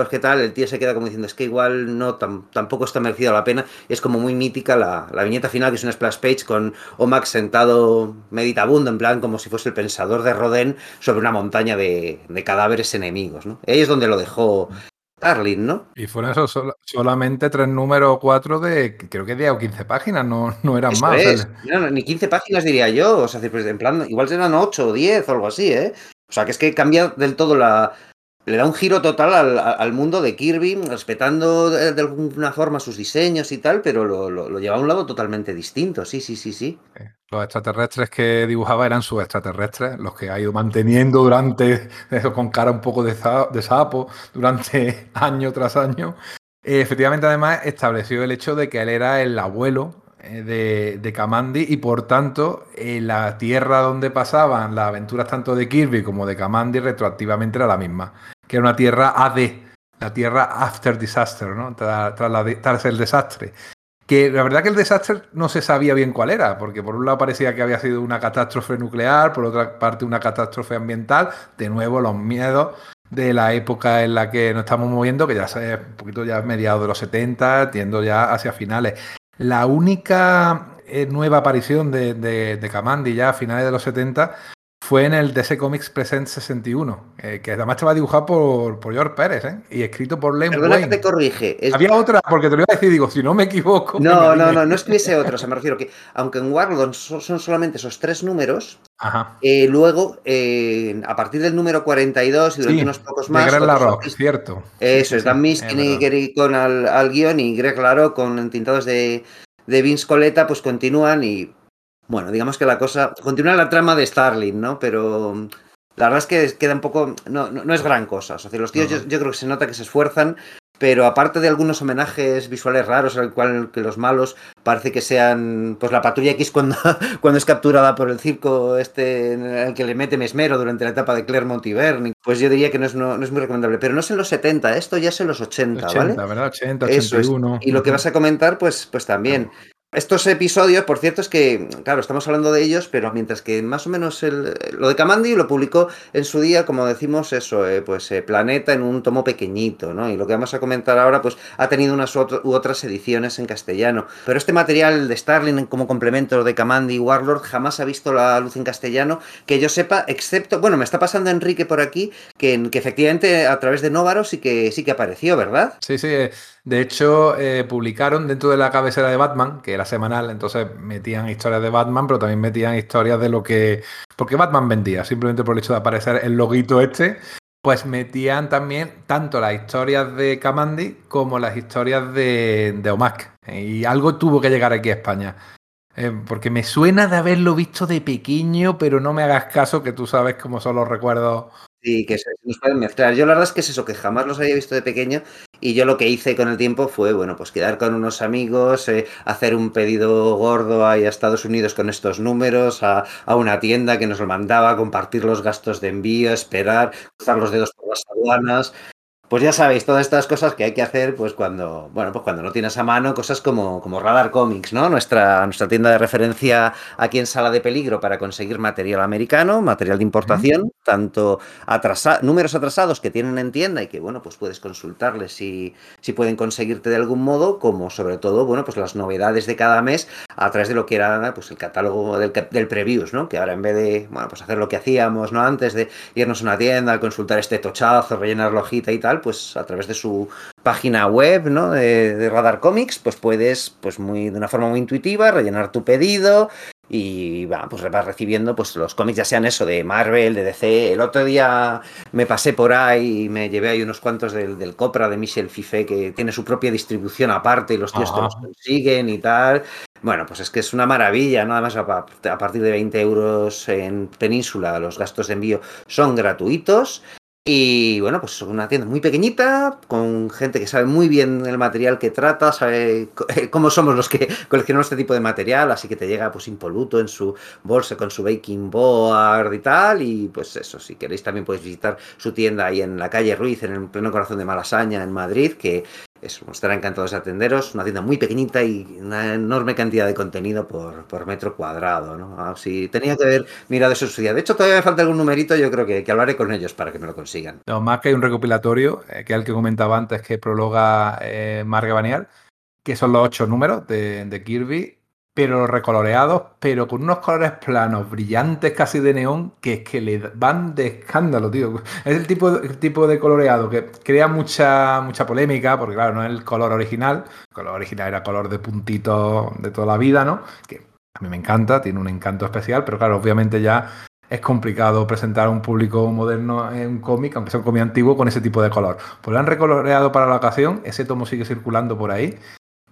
que tal, el tío se queda como diciendo, es que igual no, tampoco está merecido la pena, es como muy mítica la, la viñeta final, que es una splash page con Omak sentado meditabundo, en plan como si fuese el pensador de Rodin, sobre una montaña de, cadáveres enemigos, ¿no? Ahí es donde lo dejó Starling, ¿no? Y fueron eso, solamente tres números o cuatro de, creo que 10 o 15 páginas, no, no eran más. ni 15 páginas diría yo, o sea, pues, en plan, igual eran 8 o 10 o algo así, ¿eh? O sea, que es que cambia del todo la, le da un giro total al, mundo de Kirby, respetando de, alguna forma sus diseños y tal, pero lo, lleva a un lado totalmente distinto. Sí, sí, sí, sí. Los extraterrestres que dibujaba eran sus extraterrestres, los que ha ido manteniendo durante, con cara un poco de, sapo, durante año tras año. efectivamente, además, estableció el hecho de que él era el abuelo eh, de, de Kamandi y por tanto la tierra donde pasaban las aventuras tanto de Kirby como de Kamandi retroactivamente era la misma que era una tierra AD, la tierra after disaster, ¿no? Tras, el desastre. Que la verdad que el desastre no se sabía bien cuál era, porque por un lado parecía que había sido una catástrofe nuclear, por otra parte una catástrofe ambiental, de nuevo los miedos de la época en la que nos estamos moviendo, que ya es un poquito ya mediados de los 70, tiendo ya hacia finales. La única eh, nueva aparición de, de, de Kamandi ya a finales de los 70 fue en el DC Comics Present 61, eh, que además estaba dibujado por, por George Pérez ¿eh? y escrito por Len Perdona Wayne. que te corrige. es- Había otra, porque te lo iba a decir, digo, si no me equivoco. No, me no, no, no es que hubiese otro. O sea, me refiero que, aunque en Warlord so- son solamente esos tres números, Ajá. eh, luego, eh, a partir del número 42 y durante Sí, unos pocos de más. Greg otros Larroque, artistas- cierto. Eso es, Dan Miskin es y. Gary con al, al guion y Greg Laro con entintados de, de Vince Coletta, pues continúan y, bueno, digamos que la cosa, continúa la trama de Starling, ¿no? Pero mm, la verdad es que queda un poco, no, no, no es gran cosa. O sea, los tíos yo, yo creo que se nota que se esfuerzan, pero aparte de algunos homenajes visuales raros, al cual que los malos parece que sean, pues la patrulla X cuando, cuando es capturada por el circo este el que le mete Mesmero durante la etapa de Clermont y Bernie, pues yo diría que no es, no, no es muy recomendable. Pero no es en los 70, esto ya es en los 80, 80, ¿vale? ¿verdad? 80, Eso es. 81. Y lo que vas a comentar, pues, pues también. Estos episodios, por cierto, es que, claro, estamos hablando de ellos, pero mientras que más o menos el- lo de Kamandi lo publicó en su día, como decimos, eso, eh, pues eh, Planeta en un tomo pequeñito, ¿no? Y lo que vamos a comentar ahora, pues ha tenido unas u otras ediciones en castellano. Pero este material de Starling como complemento de Kamandi y Warlord jamás ha visto la luz en castellano, que yo sepa, excepto, bueno, me está pasando Enrique por aquí, que, que efectivamente a través de Novaro sí que, sí que apareció, ¿verdad? Sí, sí. eh, De hecho, eh, publicaron dentro de la cabecera de Batman, que era semanal, entonces metían historias de Batman, pero también metían historias de lo que. Porque Batman vendía, simplemente por el hecho de aparecer el loguito este. Pues metían también tanto las historias de Kamandi como las historias de, de. Y algo tuvo que llegar aquí a España. Eh, porque me suena de haberlo visto de pequeño, pero no me hagas caso, que tú sabes cómo son los recuerdos. Sí, que se se nos pueden mezclar. Yo la verdad es que es eso, que jamás los había visto de pequeño y yo lo que hice con el tiempo fue, bueno, pues quedar con unos amigos, eh, hacer un pedido gordo ahí a Estados Unidos con estos números, a, a una tienda que nos lo mandaba, compartir los gastos de envío, esperar, cruzar los dedos por las aduanas. Pues ya sabéis, todas estas cosas que hay que hacer, pues cuando, bueno, pues cuando no tienes a mano cosas como, como Radar Comics, ¿no? Nuestra, nuestra tienda de referencia aquí en Sala de Peligro para conseguir material americano, material de importación, tanto atrasa- números atrasados que tienen en tienda y que, bueno, pues puedes consultarles si, si pueden conseguirte de algún modo, como sobre todo, bueno, pues las novedades de cada mes a través de lo que era, pues el catálogo del, del previews, ¿no? Que ahora en vez de, bueno, pues hacer lo que hacíamos, ¿no? Antes de irnos a una tienda, consultar este tochazo, rellenar la hojita y tal, pues a través de su página web, ¿no? De, de Radar Comics, pues puedes, pues muy, de una forma muy intuitiva, rellenar tu pedido y va, pues vas recibiendo pues los cómics, ya sean eso, de Marvel, de DC. El otro día me pasé por ahí y me llevé ahí unos cuantos del, del Copra de Michel Fifé, que tiene su propia distribución aparte y los tíos te Ajá. los consiguen y tal. Bueno, pues es que es una maravilla, ¿no? Además, a, pa- a partir de 20 euros en Península, los gastos de envío son gratuitos. Y bueno, pues es una tienda muy pequeñita, con gente que sabe muy bien el material que trata, sabe cómo somos los que coleccionamos este tipo de material, así que te llega pues impoluto en su bolsa con su baking board y tal. Y pues eso, si queréis también podéis visitar su tienda ahí en la calle Ruiz, en el pleno corazón de Malasaña, en Madrid, que eso, estará encantados de atenderos. Una tienda muy pequeñita y una enorme cantidad de contenido por, por metro cuadrado, ¿no? Ah, sí, tenía que haber mirado eso en su día. De hecho, todavía me falta algún numerito, yo creo que, que hablaré con ellos para que me lo consigan. No, más que hay un recopilatorio, eh, que es el que comentaba antes, que prologa eh, Mark Banial, que son los ocho números de Kirby, pero recoloreados, pero con unos colores planos, brillantes casi de neón, que es que le van de escándalo, tío. Es el tipo, de- el tipo de coloreado que crea mucha, mucha polémica, porque claro, no es el color original. El color original era color de puntito de toda la vida, ¿no? Que a mí me encanta, tiene un encanto especial, pero claro, obviamente ya es complicado presentar a un público moderno en un cómic, aunque sea un cómic antiguo, con ese tipo de color. Pues lo han recoloreado para la ocasión, ese tomo sigue circulando por ahí.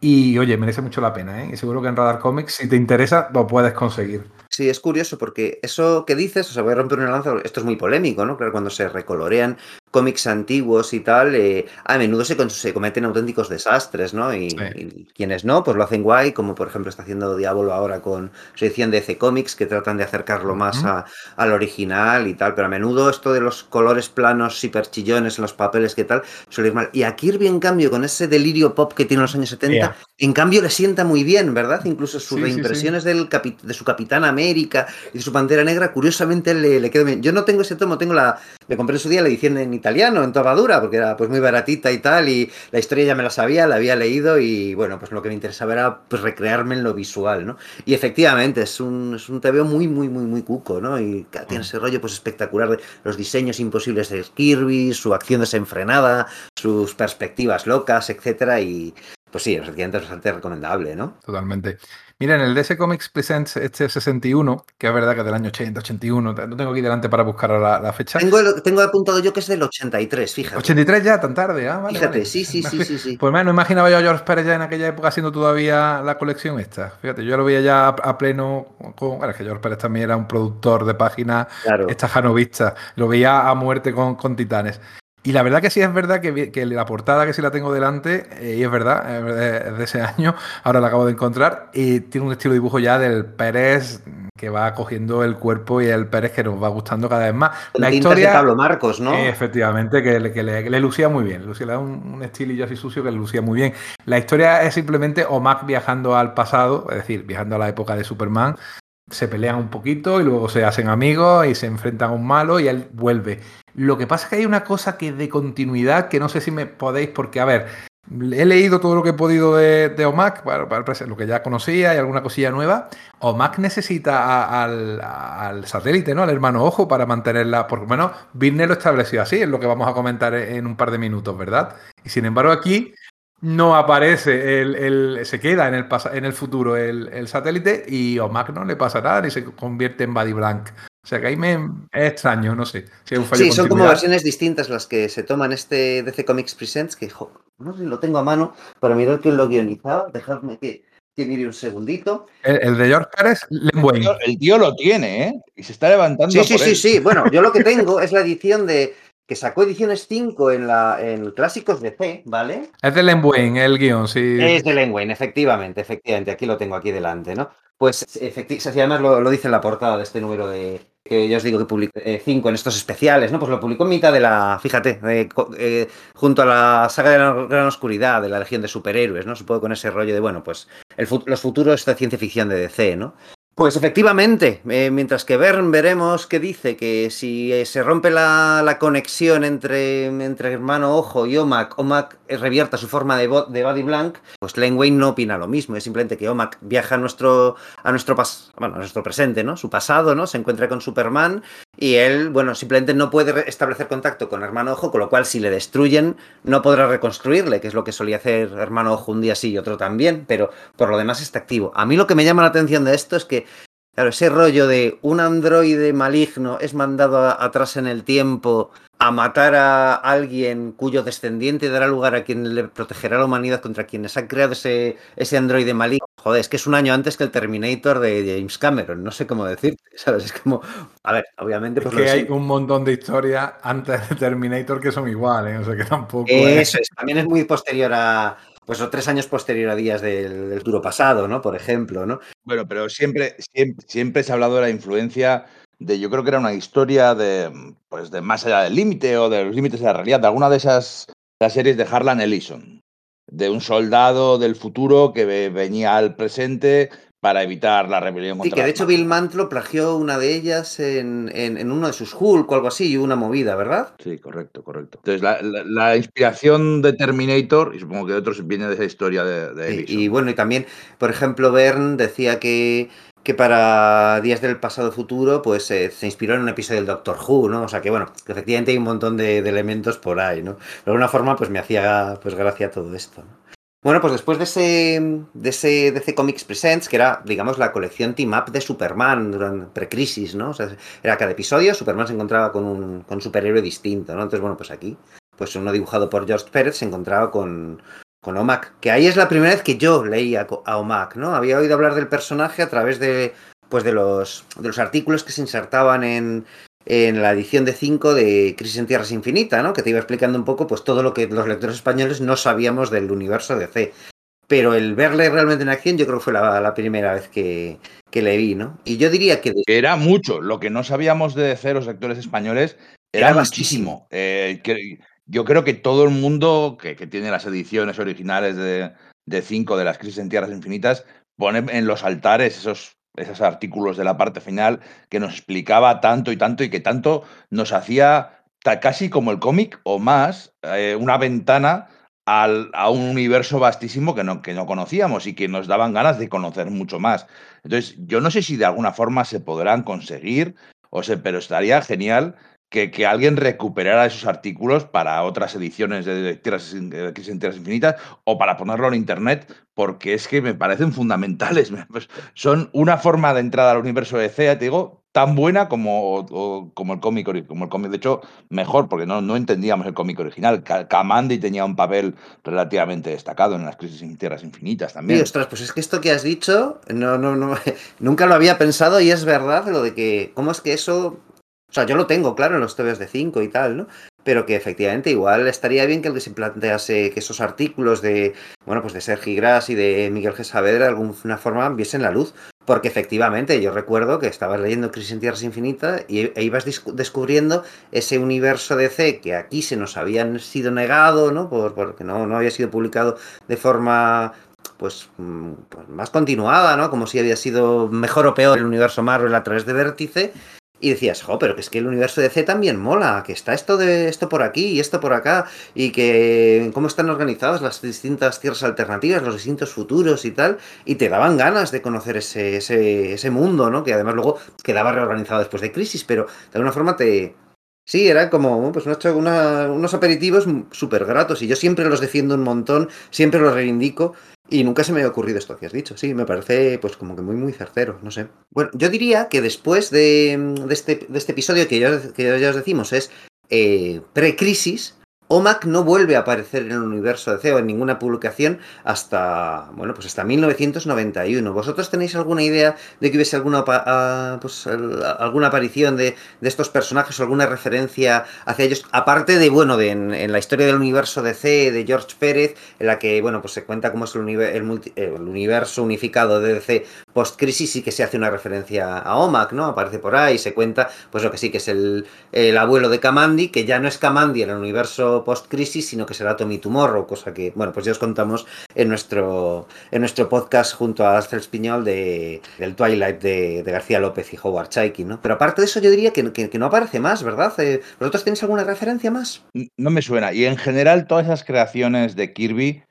Y oye, merece mucho la pena, ¿eh? Y seguro que en Radar Comics, si te interesa, lo puedes conseguir. Sí, es curioso porque eso que dices, o sea, voy a romper una lanza, esto es muy polémico, ¿no? Claro, cuando se recolorean cómics antiguos y tal, eh, a menudo se, cometen auténticos desastres, ¿no? Y, Sí. y quienes no, pues lo hacen guay, como por ejemplo está haciendo Diablo ahora con su edición de EC Comics, que tratan de acercarlo más a- al original y tal, pero a menudo esto de los colores planos hiper chillones en los papeles, que tal, suele ir mal. Y a Kirby, en cambio, con ese delirio pop que tiene en los años 70, Yeah. en cambio le sienta muy bien, ¿verdad? Incluso sus Sí, sí, sí. reimpresiones del de su Capitán América América y su Pantera Negra, curiosamente le, le quedó bien. Yo no tengo ese tomo, tengo la. Me compré en su día la edición en italiano, en topadura, porque era pues muy baratita y tal, y la historia ya me la sabía, la había leído, y bueno, pues lo que me interesaba era pues recrearme en lo visual, ¿no? Y efectivamente, es un, es un TVO muy, muy, muy, muy cuco, ¿no? Y tiene ese rollo pues espectacular de los diseños imposibles de Kirby, su acción desenfrenada, sus perspectivas locas, etcétera, y pues sí, efectivamente es bastante recomendable, ¿no? Totalmente. Mira, en el DC Comics Presents este 61, que es verdad que es del año 80, 81, no tengo aquí delante para buscar la, la fecha. Tengo, el- tengo apuntado yo que es del 83, fíjate. 83 ya, tan tarde, ah, vale, Fíjate, vale. sí, sí, sí, sí, sí. Pues me no imaginaba yo a George Pérez ya en aquella época haciendo todavía la colección esta. Fíjate, yo lo veía ya a, a pleno con. Bueno, es que George Pérez también era un productor de páginas Claro. esta janovista. Lo veía a muerte con, con Titanes. Y la verdad que sí es verdad que, la portada que sí la tengo delante, eh, y es verdad, es de ese año, ahora la acabo de encontrar, y tiene un estilo de dibujo ya del Pérez que va cogiendo el cuerpo y el Pérez que nos va gustando cada vez más. La tintas historia, de Pablo Marcos, ¿no? eh, Efectivamente, que, le, que le- que le lucía muy bien. Lucía, le da un, un estilillo así sucio que le lucía muy bien. La historia es simplemente Omak viajando al pasado, es decir, viajando a la época de Superman. Se pelean un poquito y luego se hacen amigos y se enfrentan a un malo y él vuelve. Lo que pasa es que hay una cosa que de continuidad que no sé si me podéis, porque a ver, he leído todo lo que he podido de, Omak, para, lo que ya conocía y alguna cosilla nueva. Omak necesita al, satélite, ¿no? Al hermano ojo para mantenerla, por lo menos Birne lo estableció así, es lo que vamos a comentar en un par de minutos, ¿verdad? Y sin embargo aquí no aparece, el, se queda en el, en el futuro el, satélite y Omak no le pasa nada y se convierte en Buddy Blank. O sea que ahí me es extraño, no sé. Si hay un fallo Sí, de son como versiones distintas las que se toman este DC Comics Presents, que jo, no sé si lo tengo a mano para mirar quién lo guionizaba. Dejadme que, que mire un segundito. El, el de George Pérez, Len El el tío lo tiene, ¿eh? Y se está levantando. Sí, sí, por sí, él. sí. Bueno, yo lo que tengo es la edición de que sacó ediciones 5 en la en Clásicos DC, ¿vale? Es de Len Wayne, el guion, sí. Es de Len Wayne, efectivamente, efectivamente. Aquí lo tengo aquí delante, ¿no? Pues efectivamente, además lo, lo dice en la portada de este número de que ya os digo que publicó 5 en estos especiales, ¿no? Pues lo publicó en mitad de la, fíjate, eh, junto a la saga de la Gran Oscuridad, de la Legión de Superhéroes, ¿no? Supongo con ese rollo de, bueno, pues el los futuros de ciencia ficción de DC, ¿no? Pues efectivamente, eh, mientras que Bern veremos que dice que si eh, se rompe la, la conexión entre, entre hermano Ojo y Omak, Omak eh, revierta su forma de, de Buddy Blank, pues Len Wayne no opina lo mismo, es simplemente que Omak viaja a nuestro, a nuestro, pas- bueno, a nuestro presente, ¿no? Su pasado, ¿no? Se encuentra con Superman y él, bueno, simplemente no puede establecer contacto con hermano Ojo, con lo cual si le destruyen no podrá reconstruirle, que es lo que solía hacer hermano Ojo un día sí y otro también, pero por lo demás está activo. A mí lo que me llama la atención de esto es que Claro, ese rollo de un androide maligno es mandado atrás en el tiempo a matar a alguien cuyo descendiente dará lugar a quien le protegerá a la humanidad contra quienes han creado ese, ese androide maligno. Joder, es que es un año antes que el Terminator de James Cameron, no sé cómo decirte, ¿sabes? Es como, a ver, obviamente pues que hay sé. un montón de historias antes de Terminator que son iguales, o sea que tampoco es- Eso es, también es muy posterior a, pues o tres años posterior a días del, del duro pasado, ¿no? Por ejemplo, ¿no? Bueno, pero siempre, siempre, siempre se ha hablado de la influencia de, yo creo que era una historia de, pues, de más allá del límite o de los límites de la realidad, de alguna de esas las series de Harlan Ellison, de un soldado del futuro que ve- venía al presente para evitar la rebelión Sí, contra que de hecho. Bill Mantlo plagió una de ellas en, en- en uno de sus Hulk o algo así, y una movida, ¿verdad? Sí, correcto, correcto. Entonces, la, la- la inspiración de Terminator, y supongo que de otros, viene de esa historia de, de Sí, Ellison. y bueno, y también, por ejemplo, Bern decía que, que para Días del Pasado Futuro, pues eh, se inspiró en un episodio del Doctor Who, ¿no? O sea que bueno, efectivamente hay un montón de, de elementos por ahí, ¿no? De alguna forma, pues me hacía pues gracia todo esto, ¿no? Bueno, pues después de ese, de ese DC Comics Presents, que era, digamos, la colección Team Up de Superman durante precrisis, ¿no? O sea, era cada episodio, Superman se encontraba con un, con un superhéroe distinto, ¿no? Entonces, bueno, pues aquí, pues uno dibujado por George Pérez se encontraba con, con Omak, que ahí es la primera vez que yo leía co- a Omak, ¿no? Había oído hablar del personaje a través de, pues de los, de los artículos que se insertaban en, en la edición de 5 de Crisis en Tierras Infinita, ¿no? Que te iba explicando un poco pues todo lo que los lectores españoles no sabíamos del universo de C. Pero el verle realmente en acción yo creo que fue la, la primera vez que, que le vi, ¿no? Y yo diría que... Era mucho. Lo que no sabíamos de DC, los actores españoles, era, Era muchísimo. Eh, que- yo creo que todo el mundo que, tiene las ediciones originales de, de cinco de las Crisis en Tierras Infinitas pone en los altares esos esos artículos de la parte final que nos explicaba tanto y tanto y que tanto nos hacía casi como el cómic o más, eh, una ventana al, a un universo vastísimo que no, que no conocíamos y que nos daban ganas de conocer mucho más. Entonces, yo no sé si de alguna forma se podrán conseguir, o sea, pero estaría genial que, que, alguien recuperara esos artículos para otras ediciones de Tierras, de Tierras Infinitas o para ponerlo en Internet, porque es que me parecen fundamentales. Pues, son una forma de entrada al universo de CEA, te digo, tan buena como, como el cómic como el cómic de hecho mejor porque no, no entendíamos el cómic original Kamandi tenía un papel relativamente destacado en las crisis en tierras infinitas también sí, ostras pues es que esto que has dicho no no no nunca lo había pensado y es verdad lo de que cómo es que eso sea yo lo tengo claro en los TVs de 5 y tal no pero que efectivamente igual estaría bien que el que se plantease que esos artículos de, bueno, pues de Sergi Gras y de Miguel G. Saavedra de alguna forma viesen la luz, porque efectivamente yo recuerdo que estabas leyendo Crisis en Tierras Infinitas y e ibas descubriendo ese universo de C que aquí se nos habían sido negado, ¿no? Por, porque no, no había sido publicado de forma pues, mm, pues, más continuada, ¿no? Como si había sido mejor o peor el universo Marvel a través de Vértice. Y decías, jo, pero que es que el universo de C también mola, que está esto de esto por aquí y esto por acá, y que cómo están organizadas las distintas tierras alternativas, los distintos futuros y tal, y te daban ganas de conocer ese, ese, ese mundo, ¿no? Que además luego quedaba reorganizado después de Crisis, pero de alguna forma te, Sí, era como pues una, unos aperitivos súper gratos y yo siempre los defiendo un montón, siempre los reivindico y nunca se me ha ocurrido esto que has dicho. Sí, me parece pues como que muy, muy certero, no sé. Bueno, yo diría que después de, de, este, de este, episodio que ya, que ya os decimos es eh, pre-crisis, OMAC no vuelve a aparecer en el universo de CEO en ninguna publicación hasta, bueno, pues hasta 1991. ¿Vosotros tenéis alguna idea de que hubiese alguna, pues, alguna aparición de, de, estos personajes o alguna referencia hacia ellos? Aparte de, bueno, de, en, la historia del universo de DC de George Pérez, en la que, bueno, pues se cuenta cómo es el, el universo unificado de DC post-crisis y que se hace una referencia a OMAC, ¿no? Aparece por ahí, se cuenta, pues lo que sí que es el, el abuelo de Kamandi, que ya no es Kamandi en el universo post-crisis, sino que será Tommy Tomorrow, cosa que, bueno, pues ya os contamos en nuestro, en nuestro podcast junto a Astrid Espiñol de, del Twilight de, de, García López y Howard Chaiki, ¿no? Pero aparte de eso yo diría que, que, que no aparece más, ¿verdad? Eh, ¿Vosotros tenéis alguna referencia más? No me suena. Y en general todas esas creaciones de Kirby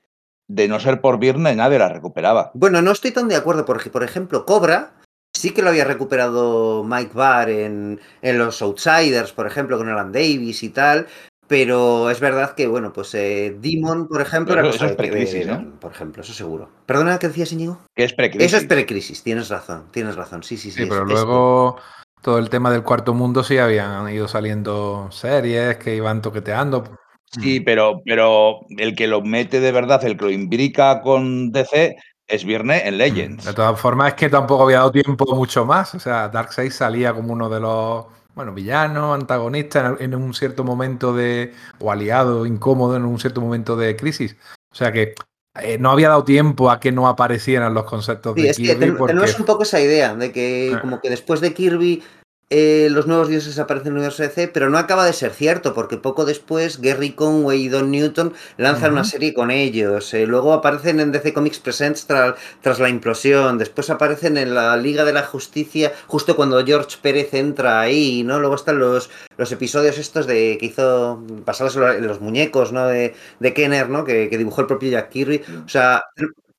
de no ser por Virne, nadie las recuperaba. Bueno, no estoy tan de acuerdo, porque, por ejemplo, Cobra sí que lo había recuperado Mike Barr en, en Los Outsiders, por ejemplo, con Alan Davis y tal, pero es verdad que, bueno, pues eh, Demon, por ejemplo, era eso es precrisis, ¿no? Por ejemplo, eso seguro. ¿Perdona, qué decías, Íñigo? Que es precrisis. Eso es precrisis, tienes razón, tienes razón, sí, sí, sí. Sí, es, pero es, luego todo el tema del cuarto mundo sí habían ido saliendo series que iban toqueteando. Sí, pero, pero el que lo mete de verdad, el que lo imbrica con DC, es Viernes en Legends. De todas formas, es que tampoco había dado tiempo mucho más. O sea, Darkseid salía como uno de los bueno, villano, antagonista en, un cierto momento de. o aliado, incómodo en un cierto momento de crisis. O sea que eh, no había dado tiempo a que no aparecieran los conceptos sí, de es Kirby. Que ten, porque... Tenemos un poco esa idea de que, eh. como que después de Kirby. Eh, los nuevos dioses aparecen en el universo DC, pero no acaba de ser cierto, porque poco después Gary Conway y Don Newton lanzan uh -huh. una serie con ellos. Eh, luego aparecen en DC Comics Presents tra tras la implosión. Después aparecen en la Liga de la Justicia, justo cuando George Pérez entra ahí, ¿no? Luego están los, los episodios estos de que hizo basados en los muñecos, ¿no? De, de Kenner, ¿no? Que, que, dibujó el propio Jack Kirby. O sea.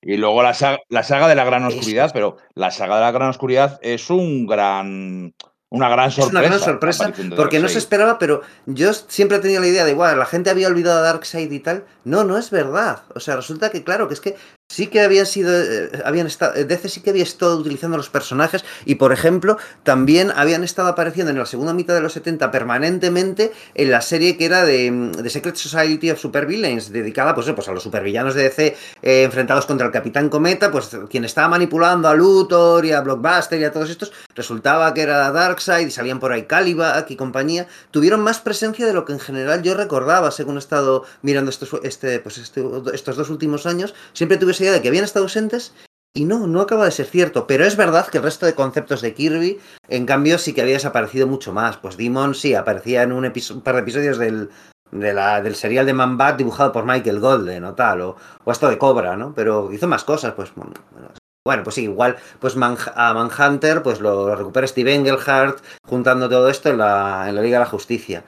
Y luego la saga, la saga de la Gran Oscuridad, pero la saga de la Gran Oscuridad es un gran una gran sorpresa. Es una gran sorpresa porque no se esperaba, pero yo siempre he tenido la idea de, igual, la gente había olvidado a Darkseid y tal. No, no es verdad. O sea, resulta que, claro, que es que sí que habían sido, eh, habían estado, DC sí que había estado utilizando los personajes y, por ejemplo, también habían estado apareciendo en la segunda mitad de los 70 permanentemente en la serie que era de, de Secret Society of Supervillains, dedicada pues, pues a los supervillanos de DC eh, enfrentados contra el Capitán Cometa, pues quien estaba manipulando a Luthor y a Blockbuster y a todos estos, resultaba que era Darkseid y salían por ahí Calibac y compañía, tuvieron más presencia de lo que en general yo recordaba según he estado mirando estos, este, pues este, estos dos últimos años, siempre tuve idea de que habían estado ausentes y no, no acaba de ser cierto, pero es verdad que el resto de conceptos de Kirby, en cambio, sí que había desaparecido mucho más. Pues Demon sí aparecía en un, un par de episodios del, del serial de Man Bat dibujado por Michael Golden o tal, o, o hasta de Cobra, ¿no? Pero hizo más cosas, pues bueno, pues sí, igual pues a Manhunter pues lo, recupera Steve Engelhardt juntando todo esto en la, en la Liga de la Justicia.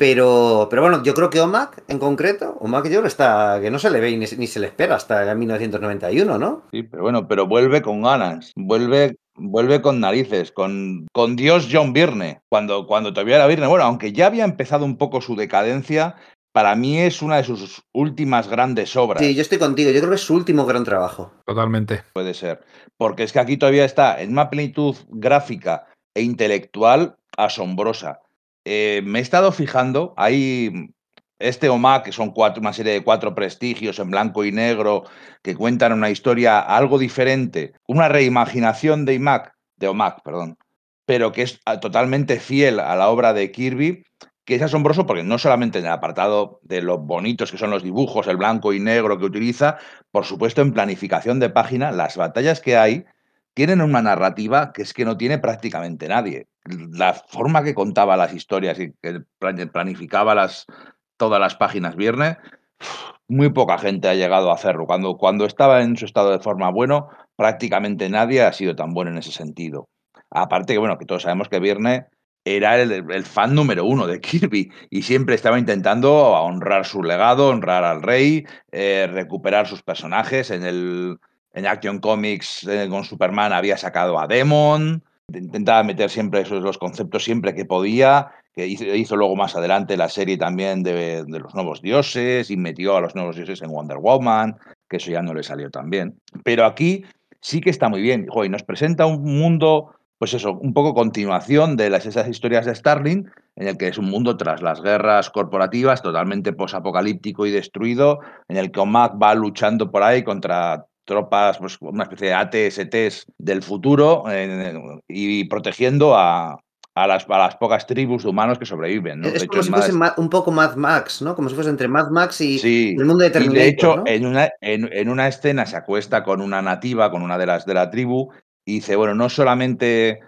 Pero, pero bueno, yo creo que OMAC en concreto, OMAC yo está, que no se le ve ni, ni, se le espera hasta 1991, ¿no? Sí, pero bueno, pero vuelve con ganas, vuelve, vuelve con narices, con, con Dios John Byrne, cuando, cuando todavía era Byrne. Bueno, aunque ya había empezado un poco su decadencia, para mí es una de sus últimas grandes obras. Sí, yo estoy contigo, yo creo que es su último gran trabajo. Totalmente. Puede ser, porque es que aquí todavía está en una plenitud gráfica e intelectual asombrosa. Eh, me he estado fijando, hay este OMAC, que son cuatro, una serie de cuatro prestigios en blanco y negro, que cuentan una historia algo diferente, una reimaginación de IMAC, de OMAC, perdón, pero que es ah, totalmente fiel a la obra de Kirby, que es asombroso porque no solamente en el apartado de lo bonitos que son los dibujos, el blanco y negro que utiliza, por supuesto en planificación de página, las batallas que hay tienen una narrativa que es que no tiene prácticamente nadie. La forma que contaba las historias y que planificaba las, todas las páginas viernes, muy poca gente ha llegado a hacerlo. Cuando, cuando estaba en su estado de forma bueno, prácticamente nadie ha sido tan bueno en ese sentido. Aparte que, bueno, que todos sabemos que Viernes era el, fan número uno de Kirby y siempre estaba intentando honrar su legado, honrar al rey, eh, recuperar sus personajes. En el, en Action Comics eh, con Superman había sacado a Demon, intentaba meter siempre esos los conceptos siempre que podía, que hizo, luego más adelante la serie también de, los nuevos dioses y metió a los nuevos dioses en Wonder Woman, que eso ya no le salió tan bien. Pero aquí sí que está muy bien, y nos presenta un mundo, pues eso, un poco continuación de las, esas historias de Starling, en el que es un mundo tras las guerras corporativas, totalmente posapocalíptico y destruido, en el que Omak va luchando por ahí contra tropas, pues una especie de ATSTs del futuro y protegiendo a, a las, las, pocas tribus de humanos que sobreviven. Es como si fuese un poco Mad Max, ¿no? Como si fuese entre Mad Max y el mundo de Terminator. Y de hecho, en, una, en, una escena se acuesta con una nativa, con una de las de la tribu, y dice, bueno, no solamente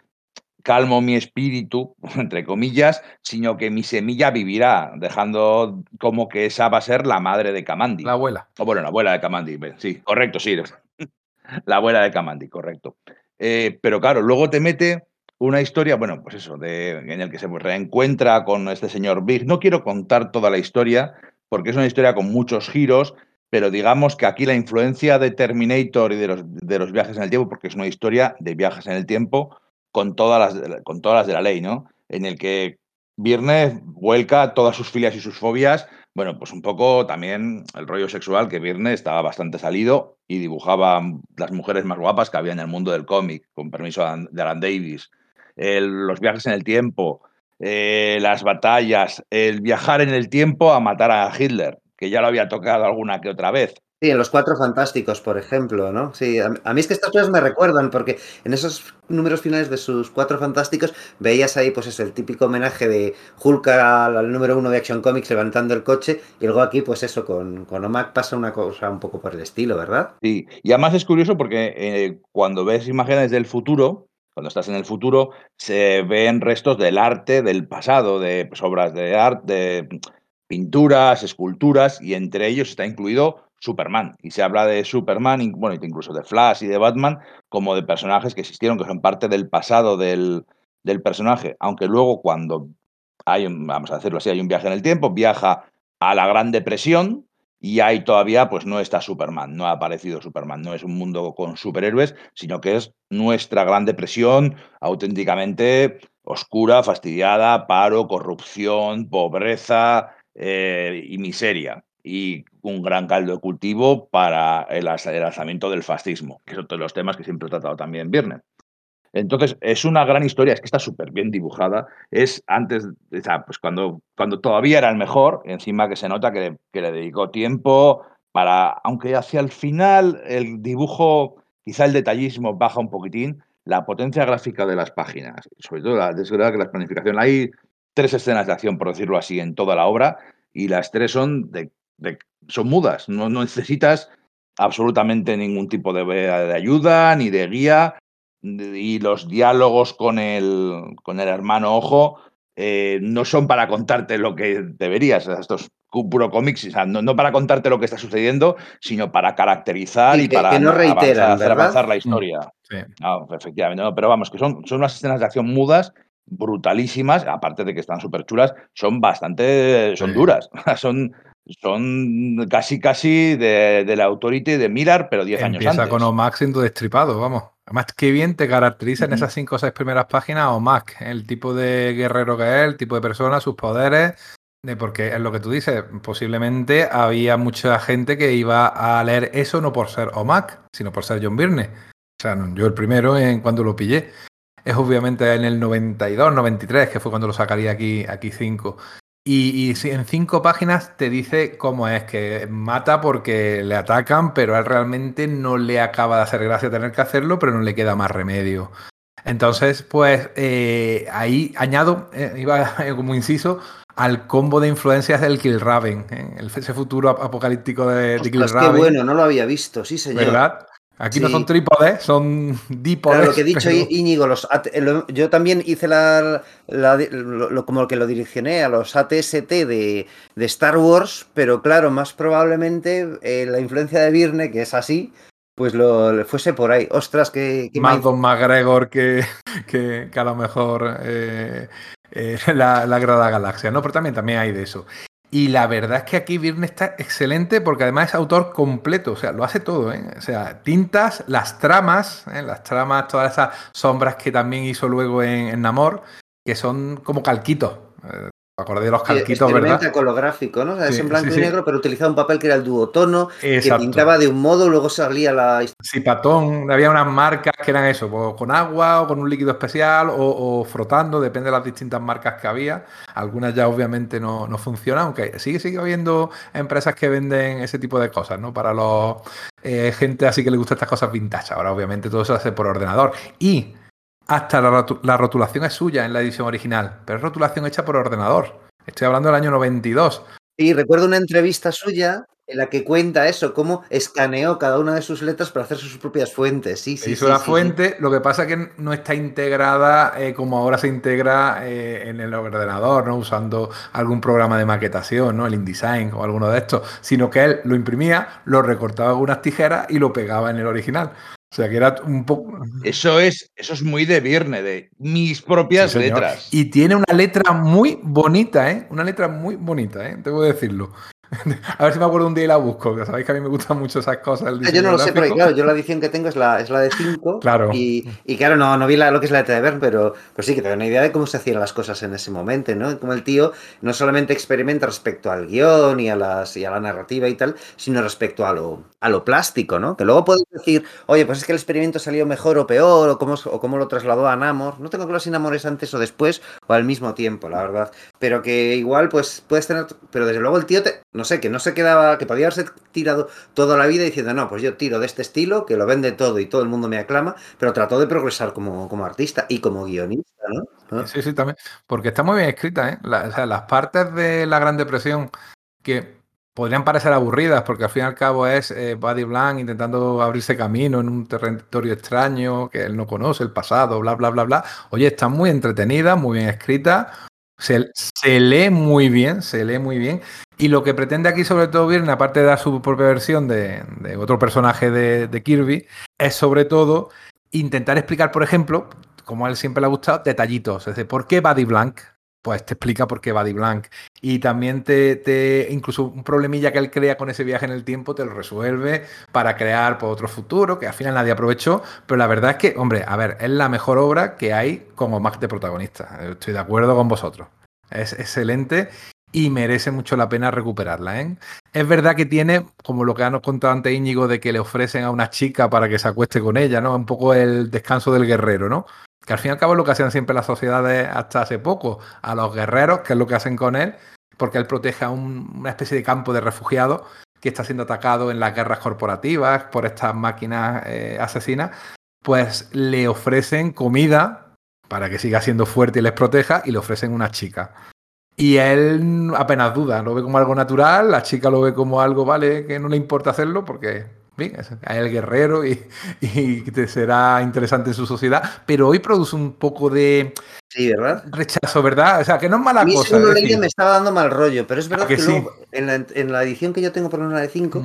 calmo mi espíritu, entre comillas, sino que mi semilla vivirá, dejando como que esa va a ser la madre de Kamandi. La abuela. O bueno, la abuela de Kamandi, sí, correcto, sí. la abuela de Kamandi, correcto. Eh, pero claro, luego te mete una historia, bueno, pues eso, de, en el que se reencuentra con este señor Big. No quiero contar toda la historia, porque es una historia con muchos giros, pero digamos que aquí la influencia de Terminator y de los, de los viajes en el tiempo, porque es una historia de viajes en el tiempo, con todas las, con todas las de la ley, ¿no? En el que Viernes vuelca todas sus filias y sus fobias. Bueno, pues un poco también el rollo sexual, que Viernes estaba bastante salido y dibujaba las mujeres más guapas que había en el mundo del cómic, con permiso de Alan Davis. los viajes en el tiempo, eh, las batallas, el viajar en el tiempo a matar a Hitler, que ya lo había tocado alguna que otra vez. Sí, en los Cuatro Fantásticos, por ejemplo, ¿no? Sí, a, mí es que estas cosas me recuerdan, porque en esos números finales de sus Cuatro Fantásticos veías ahí, pues eso, el típico homenaje de Hulk al, número uno de Action Comics levantando el coche, y luego aquí, pues eso, con, con OMAC pasa una cosa un poco por el estilo, ¿verdad? Sí, y además es curioso porque eh, cuando ves imágenes del futuro, cuando estás en el futuro, se ven restos del arte del pasado, de pues, obras de arte, de pinturas, esculturas, y entre ellos está incluido Superman. Y se habla de Superman, bueno, incluso de Flash y de Batman, como de personajes que existieron, que son parte del pasado del, del personaje. Aunque luego cuando hay, un, vamos a decirlo así, hay un viaje en el tiempo, viaja a la Gran Depresión y ahí todavía pues no está Superman, no ha aparecido Superman, no es un mundo con superhéroes, sino que es nuestra Gran Depresión auténticamente oscura, fastidiada, paro, corrupción, pobreza eh, y miseria y un gran caldo de cultivo para el, lanzamiento del fascismo, que son todos los temas que siempre he tratado también Viernes. Entonces, es una gran historia, es que está súper bien dibujada. Es antes, o sea, pues cuando, cuando todavía era el mejor, encima que se nota que, que le dedicó tiempo para, aunque hacia el final el dibujo, quizá el detallismo baja un poquitín, la potencia gráfica de las páginas, sobre todo, la, es verdad que la planificación, hay tres escenas de acción, por decirlo así, en toda la obra, y las tres son de son mudas, no, necesitas absolutamente ningún tipo de, ayuda ni de guía y los diálogos con el, con el hermano Ojo eh, no son para contarte lo que deberías. Estos puro cómics, o sea, no, para contarte lo que está sucediendo, sino para caracterizar y, para no reiteran, hacer avanzar la historia. Sí. efectivamente, pero vamos, que son, son unas escenas de acción mudas brutalísimas, aparte de que están súper chulas, son bastante, son duras, son, son casi casi de, de la Authority de Mirar, pero 10 años antes. Empieza con Omac siendo destripado, vamos. Además, qué bien te caracteriza en esas 5 o 6 primeras páginas Omac, el tipo de guerrero que es, el tipo de persona, sus poderes, de porque es lo que tú dices, posiblemente había mucha gente que iba a leer eso no por ser Omac, sino por ser John Byrne. O sea, yo el primero en cuando lo pillé. Es obviamente en el 92, 93, que fue cuando lo sacaría aquí, aquí 5. Y, en cinco páginas te dice cómo es, que mata porque le atacan, pero a él realmente no le acaba de hacer gracia tener que hacerlo, pero no le queda más remedio. Entonces, pues eh, ahí añado, eh, iba como inciso, al combo de influencias del Kill ¿eh? ese futuro apocalíptico de, de Kill Raven. Qué bueno, no lo había visto, sí señor. ¿Verdad? Aquí no son trípodes, son dípodes. Claro, lo que he dicho Íñigo, los yo también hice la, como que lo direccioné a los ATST de, de, Star Wars, pero claro, más probablemente eh, la influencia de Virne, que es así, pues lo fuese por ahí. Ostras, que... más Don McGregor que, que, a lo mejor eh, eh, la, la Grada Galaxia, ¿no? Pero también, también hay de eso. Y la verdad es que aquí Virne está excelente porque además es autor completo, o sea, lo hace todo, ¿eh? O sea, tintas, las tramas, ¿eh? las tramas, todas esas sombras que también hizo luego en, en Namor, que son como calquitos. Acordé de los calquitos, ¿verdad? con lo gráfico, ¿no? O sea, es en blanco y negro, pero utilizaba un papel que era el duotono, que pintaba de un modo, luego salía la... Sí, patón, había unas marcas que eran eso, pues, con agua o con un líquido especial o, frotando, depende de las distintas marcas que había. Algunas ya obviamente no, no funcionan, aunque sigue, sigue habiendo empresas que venden ese tipo de cosas, ¿no? Para los eh, gente así que le gusta estas cosas vintage. Ahora obviamente todo se hace por ordenador. Y hasta la, rotulación es suya en la edición original, pero es rotulación hecha por ordenador. Estoy hablando del año 92. Y recuerdo una entrevista suya en la que cuenta eso, cómo escaneó cada una de sus letras para hacer sus propias fuentes. Sí, sí, Hizo la fuente, lo que pasa es que no está integrada eh, como ahora se integra eh, en el ordenador, ¿no? Usando algún programa de maquetación, ¿no? El InDesign o alguno de estos, sino que él lo imprimía, lo recortaba con unas tijeras y lo pegaba en el original. O sea, que era un poco. Eso es, eso es muy de Virne, de mis propias letras. Y tiene una letra muy bonita, ¿eh? Una letra muy bonita, ¿eh? Tengo que decirlo. A ver si me acuerdo un día y la busco, que sabéis que a mí me gustan mucho esas cosas. Ah, yo no lo sé, porque claro, yo la edición que tengo es la, es la de 5. Claro. Y, claro, no, no vi lo que es la de Bern, pero, pero sí que tengo una idea de cómo se hacían las cosas en ese momento, ¿no? Como el tío no solamente experimenta respecto al guion y a, las, y a la narrativa y tal, sino respecto a lo, a lo plástico, ¿no? Que luego puedes decir, oye, pues es que el experimento salió mejor o peor, o cómo, o cómo lo trasladó a Namor. No tengo que los enamores antes o después, o al mismo tiempo, la verdad. Pero que igual, pues puedes tener. Pero desde luego el tío, te, no sé, que no se quedaba que podía haberse tirado toda la vida diciendo, no, pues yo tiro de este estilo, que lo vende todo y todo el mundo me aclama, pero trató de progresar como, como artista y como guionista, ¿no? Sí, sí, también. Porque está muy bien escrita, ¿eh? las partes de la Gran Depresión que podrían parecer aburridas, porque al fin y al cabo es eh, Buddy Blanc intentando abrirse camino en un territorio extraño que él no conoce, el pasado, bla, bla, bla, bla. Oye, está muy entretenida, muy bien escrita, se, lee muy bien, se lee muy bien. Y lo que pretende aquí, sobre todo, Virne, aparte de dar su propia versión de, otro personaje de, Kirby, es sobre todo intentar explicar, por ejemplo, como a él siempre le ha gustado, detallitos. Es decir, ¿por qué Buddy Blank? Pues te explica por qué Buddy Blank. Y también te, te, incluso un problemilla que él crea con ese viaje en el tiempo, te lo resuelve para crear por otro futuro, que al final nadie aprovechó. Pero la verdad es que, hombre, a ver, es la mejor obra que hay como Mac de protagonista. Estoy de acuerdo con vosotros. Es excelente y merece mucho la pena recuperarla. ¿eh? Es verdad que tiene, como lo que nos contado antes Íñigo, de que le ofrecen a una chica para que se acueste con ella, ¿no? Un poco el descanso del guerrero, ¿no? Que al fin y al cabo es lo que hacían siempre las sociedades hasta hace poco, a los guerreros, que es lo que hacen con él, porque él protege a una especie de campo de refugiados que está siendo atacado en las guerras corporativas por estas máquinas eh, asesinas, pues le ofrecen comida para que siga siendo fuerte y les proteja y le ofrecen una chica. Y él apenas duda, lo ve como algo natural, la chica lo ve como algo, vale, que no le importa hacerlo porque, el guerrero y, te será interesante en su sociedad, pero hoy produce un poco de sí, ¿verdad? rechazo, ¿verdad? O sea, que no es mala a mí, cosa. Leía, me estaba dando mal rollo, pero es verdad que, sí? en, la, en, la, edición que yo tengo, por una de 5,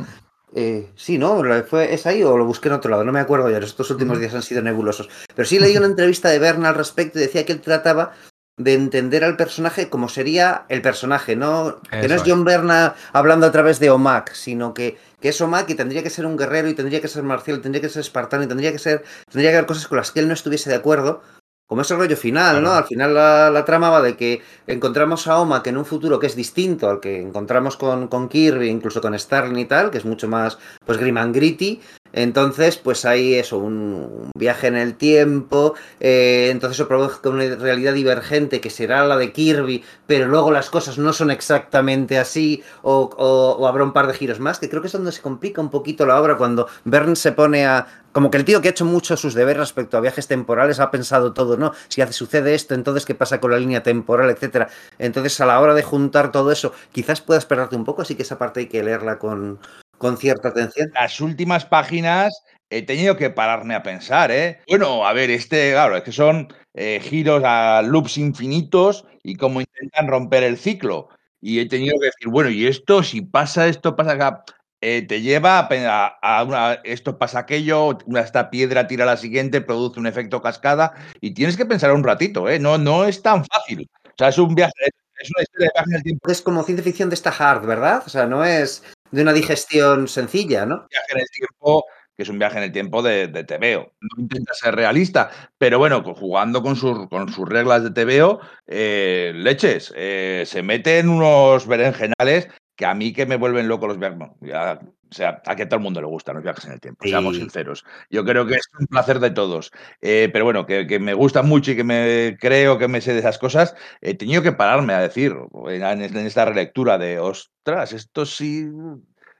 eh, sí, ¿no? Fue, ¿Es ahí o lo busqué en otro lado? No me acuerdo ya, estos últimos días han sido nebulosos. Pero sí leí una entrevista de Berna al respecto y decía que él trataba de entender al personaje como sería el personaje, ¿no? que no es John Berna hablando a través de Omak, sino que, que es Omak y tendría que ser un guerrero y tendría que ser marcial, y tendría que ser espartano y tendría que ser, tendría que haber cosas con las que él no estuviese de acuerdo, como es el rollo final, ¿no? Al final la, trama va de que encontramos a Oma que en un futuro que es distinto al que encontramos con, con Kirby, incluso con Starling y tal, que es mucho más pues grim and gritty, entonces, pues hay eso, un, viaje en el tiempo, eh, entonces eso provoca una realidad divergente que será la de Kirby, pero luego las cosas no son exactamente así, o, habrá un par de giros más, que creo que es donde se complica un poquito la obra cuando Bern se pone a... Como que el tío que ha hecho mucho sus deberes respecto a viajes temporales ha pensado todo, ¿no? Si hace, sucede esto, entonces qué pasa con la línea temporal, etcétera. Entonces, a la hora de juntar todo eso, quizás puedas esperarte un poco, así que esa parte hay que leerla con, con cierta atención. Las últimas páginas he tenido que pararme a pensar, ¿eh? Bueno, a ver, este, claro, es que son eh, giros a loops infinitos y cómo intentan romper el ciclo. Y he tenido que decir, bueno, y esto, si pasa esto, pasa acá. Eh, te lleva a, a, una, esto pasa aquello, una, esta piedra tira a la siguiente, produce un efecto cascada y tienes que pensar un ratito, ¿eh? No, no es tan fácil. O sea, es un viaje, es una historia de tiempo. Es como ciencia ficción de esta hard, ¿verdad? O sea, no es de una digestión sencilla, ¿no? Viaje en el tiempo, que es un viaje en el tiempo de, de TVO. No intenta ser realista, pero bueno, jugando con, sus, reglas de TVO, eh, leches, eh, se meten unos berenjenales que a mí que me vuelven locos los viajes. o sea, a que todo el mundo le gustan los viajes en el tiempo, seamos sinceros. Yo creo que es un placer de todos. Eh, pero bueno, que, que, me gusta mucho y que me creo que me sé de esas cosas, he tenido que pararme a decir en, en esta relectura de, ostras, esto sí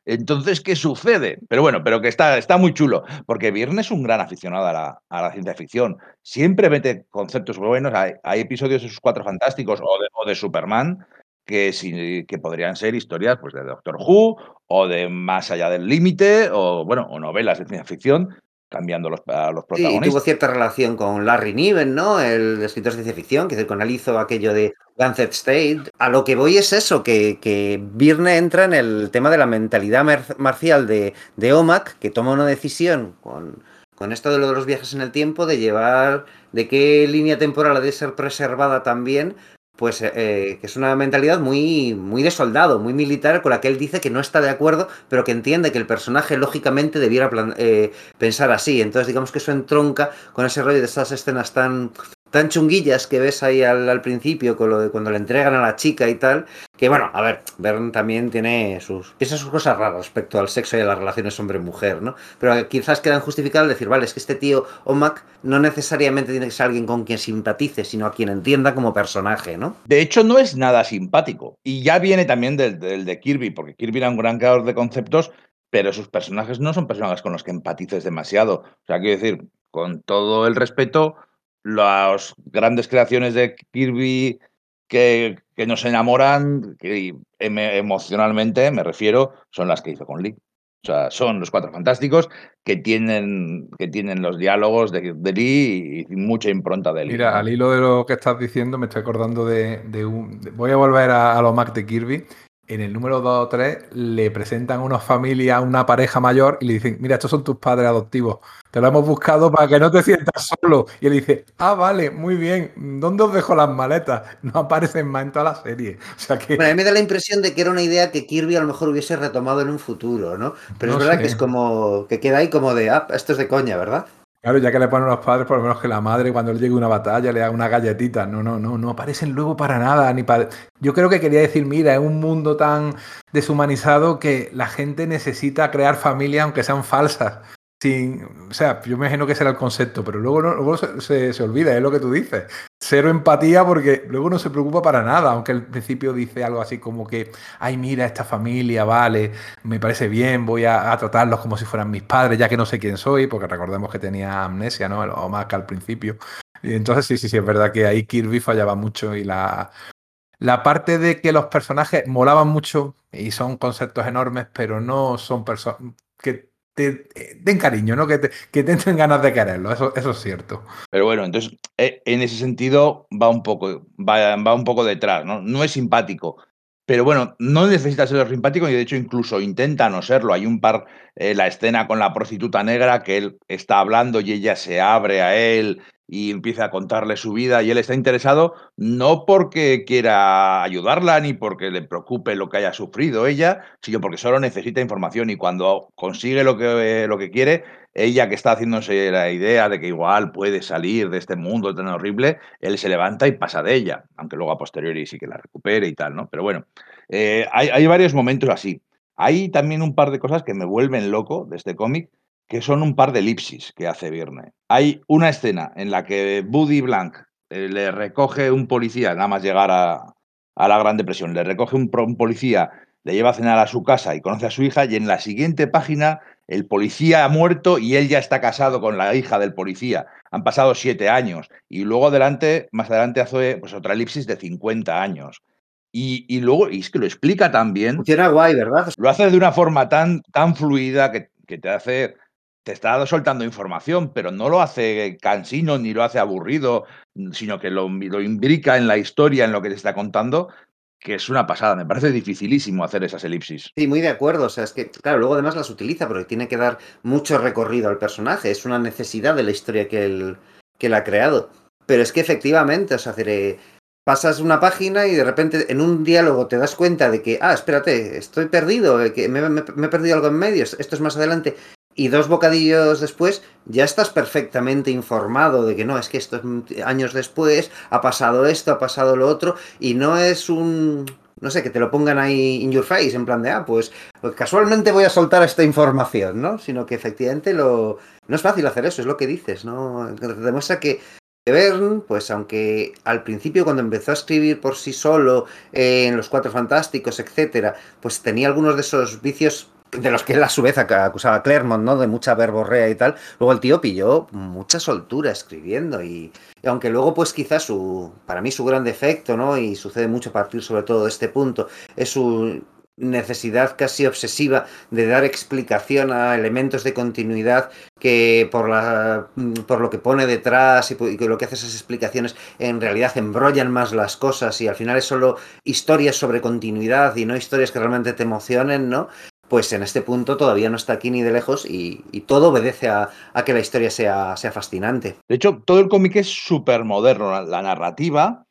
entonces, ¿qué sucede? Pero bueno, pero que está, está muy chulo, porque Viernes es un gran aficionado a la, a la, ciencia ficción. Siempre mete conceptos buenos. Hay, hay episodios de sus cuatro fantásticos o de, o de Superman que, que podrían ser historias pues, de Doctor Who o de Más allá del límite o, bueno, o novelas de ciencia ficción cambiando los, a los protagonistas. Sí, tuvo cierta relación con Larry Niven, ¿no? El escritor de ciencia ficción, que con él hizo aquello de Lancet State. A lo que voy es eso, que, que Birne entra en el tema de la mentalidad marcial de, de Omak, que toma una decisión con, con esto de, lo de los viajes en el tiempo, de llevar, de qué línea temporal ha de ser preservada también pues eh, que es una mentalidad muy, muy de soldado, muy militar, con la que él dice que no está de acuerdo, pero que entiende que el personaje lógicamente debiera eh, pensar así. Entonces digamos que eso entronca con ese rollo de esas escenas tan tan chunguillas que ves ahí al, principio con lo de cuando le entregan a la chica y tal, que bueno, a ver, Bern también tiene sus, sus cosas raras respecto al sexo y a las relaciones hombre-mujer, ¿no? Pero quizás quedan justificadas decir, vale, es que este tío Omak no necesariamente tiene que ser alguien con quien simpatice, sino a quien entienda como personaje, ¿no? De hecho, no es nada simpático. Y ya viene también del, del de Kirby, porque Kirby era un gran creador de conceptos, pero sus personajes no son personajes con los que empatices demasiado. O sea, quiero decir, con todo el respeto, las grandes creaciones de Kirby que, que nos enamoran emocionalmente, me refiero, son las que hizo con Lee. O sea, son los cuatro fantásticos que tienen, que tienen los diálogos de, de Lee y mucha impronta de Lee. Mira, al hilo de lo que estás diciendo, me estoy acordando de, de un. voy a volver a, a los Mac de Kirby en el número 2 o 3 le presentan a una familia, a una pareja mayor y le dicen, mira, estos son tus padres adoptivos. Te lo hemos buscado para que no te sientas solo. Y él dice, ah, vale, muy bien. ¿Dónde os dejo las maletas? No aparecen más en toda la serie. O sea que... Bueno, a mí me da la impresión de que era una idea que Kirby a lo mejor hubiese retomado en un futuro, ¿no? Pero es verdad que es como, que queda ahí como de, ah, esto es de coña, ¿verdad? Claro, ya que le ponen los padres, por lo menos que la madre cuando le llegue una batalla le haga una galletita. No, no, no, no aparecen luego para nada. Ni para... Yo creo que quería decir, mira, es un mundo tan deshumanizado que la gente necesita crear familias aunque sean falsas sin, o sea, yo me imagino que será el concepto, pero luego, luego se, se, olvida, es lo que tú dices. Cero empatía porque luego no se preocupa para nada, aunque al principio dice algo así como que, ay, mira, esta familia, vale, me parece bien, voy a, tratarlos como si fueran mis padres, ya que no sé quién soy, porque recordemos que tenía amnesia, ¿no? O más que al principio. Y entonces sí, sí, sí, es verdad que ahí Kirby fallaba mucho y la, la parte de que los personajes molaban mucho y son conceptos enormes, pero no son personas que te, den cariño, ¿no? Que te, que den ganas de quererlo, eso, eso es cierto. Pero bueno, entonces, eh, en ese sentido va un poco, va, va un poco detrás, ¿no? No es simpático, pero bueno, no necesita ser simpático y de hecho incluso intenta no serlo. Hay un par, eh, la escena con la prostituta negra que él está hablando y ella se abre a él y empieza a contarle su vida y él está interesado no porque quiera ayudarla ni porque le preocupe lo que haya sufrido ella, sino porque solo necesita información y cuando consigue lo que, lo que quiere, ella que está haciéndose la idea de que igual puede salir de este mundo tan horrible, él se levanta y pasa de ella, aunque luego a posteriori sí que la recupere y tal, ¿no? Pero bueno, eh, hay, hay varios momentos así. Hay también un par de cosas que me vuelven loco de este cómic, que son un par de elipsis que hace Virne. Hay una escena en la que Buddy Blank eh, le recoge un policía, nada más llegar a, la Gran Depresión, le recoge un, policía, le lleva a cenar a su casa y conoce a su hija, y en la siguiente página el policía ha muerto y él ya está casado con la hija del policía. Han pasado siete años. Y luego adelante, más adelante hace pues, otra elipsis de 50 años. Y, luego, y es que lo explica también. Funciona guay, ¿verdad? Lo hace de una forma tan, tan fluida que, que te hace te está soltando información, pero no lo hace cansino ni lo hace aburrido, sino que lo, lo imbrica en la historia, en lo que te está contando, que es una pasada. Me parece dificilísimo hacer esas elipsis. Sí, muy de acuerdo. O sea, es que, claro, luego además las utiliza porque tiene que dar mucho recorrido al personaje. Es una necesidad de la historia que él, que él ha creado. Pero es que efectivamente, o sea, pasas una página y de repente en un diálogo te das cuenta de que, ah, espérate, estoy perdido, eh, que me, he perdido algo en medio, esto es más adelante y dos bocadillos después ya estás perfectamente informado de que no, es que estos años después ha pasado esto, ha pasado lo otro, y no es un, no sé, que te lo pongan ahí in your face, en plan de, ah, pues, pues casualmente voy a soltar esta información, ¿no? Sino que efectivamente lo... No es fácil hacer eso, es lo que dices, ¿no? Te demuestra que Verne, pues aunque al principio cuando empezó a escribir por sí solo eh, en Los Cuatro Fantásticos, etcétera, pues tenía algunos de esos vicios de los que él a su vez acusaba a Claremont, ¿no? De mucha verborrea y tal. Luego el tío pilló mucha soltura escribiendo y, aunque luego pues quizás su, para mí su gran defecto, ¿no? Y sucede mucho a partir sobre todo de este punto, es su necesidad casi obsesiva de dar explicación a elementos de continuidad que por, la, por lo que pone detrás y, que lo que hace esas explicaciones en realidad embrollan más las cosas y al final es solo historias sobre continuidad y no historias que realmente te emocionen, ¿no? Pues en este punto todavía no está aquí ni de lejos y, todo obedece a, que la historia sea, sea, fascinante. De hecho, todo el cómic es súper moderno. La, narrativa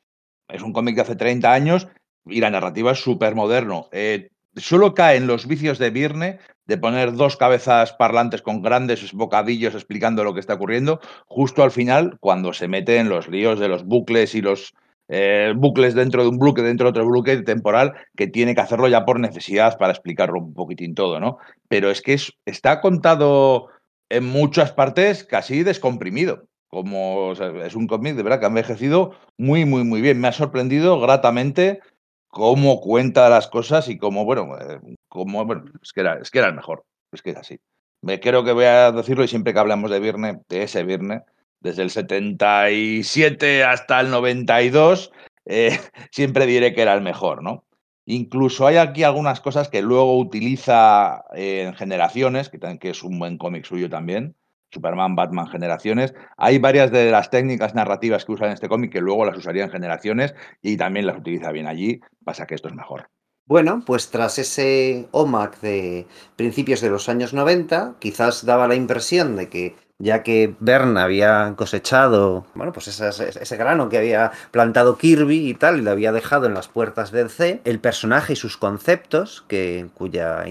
es un cómic de hace 30 años y la narrativa es súper moderno. Eh, solo cae en los vicios de Virne de poner dos cabezas parlantes con grandes bocadillos explicando lo que está ocurriendo, justo al final, cuando se mete en los líos de los bucles y los eh, bucles dentro de un bloque, dentro de otro bloque temporal, que tiene que hacerlo ya por necesidad para explicarlo un poquitín todo, ¿no? Pero es que está contado en muchas partes casi descomprimido. Como es un cómic de verdad que ha envejecido muy, muy, muy bien. Me ha sorprendido gratamente cómo cuenta las cosas y cómo, bueno, eh, cómo, bueno es, que era, es que era el mejor. Es que es así. Me creo que voy a decirlo y siempre que hablamos de Viernes, de ese Viernes, desde el 77 hasta el 92, eh, siempre diré que era el mejor, ¿no? Incluso hay aquí algunas cosas que luego utiliza en Generaciones, que, que es un buen cómic suyo también, Superman, Batman, Generaciones. Hay varias de las técnicas narrativas que usa en este cómic que luego las usaría en Generaciones y también las utiliza bien allí, pasa que esto es mejor. Bueno, pues tras ese OMAC de principios de los años 90, quizás daba la impresión de que ya que Bern había cosechado, bueno, pues ese, grano que había plantado Kirby y tal, y lo había dejado en las puertas del C, el personaje y sus conceptos, que, cuya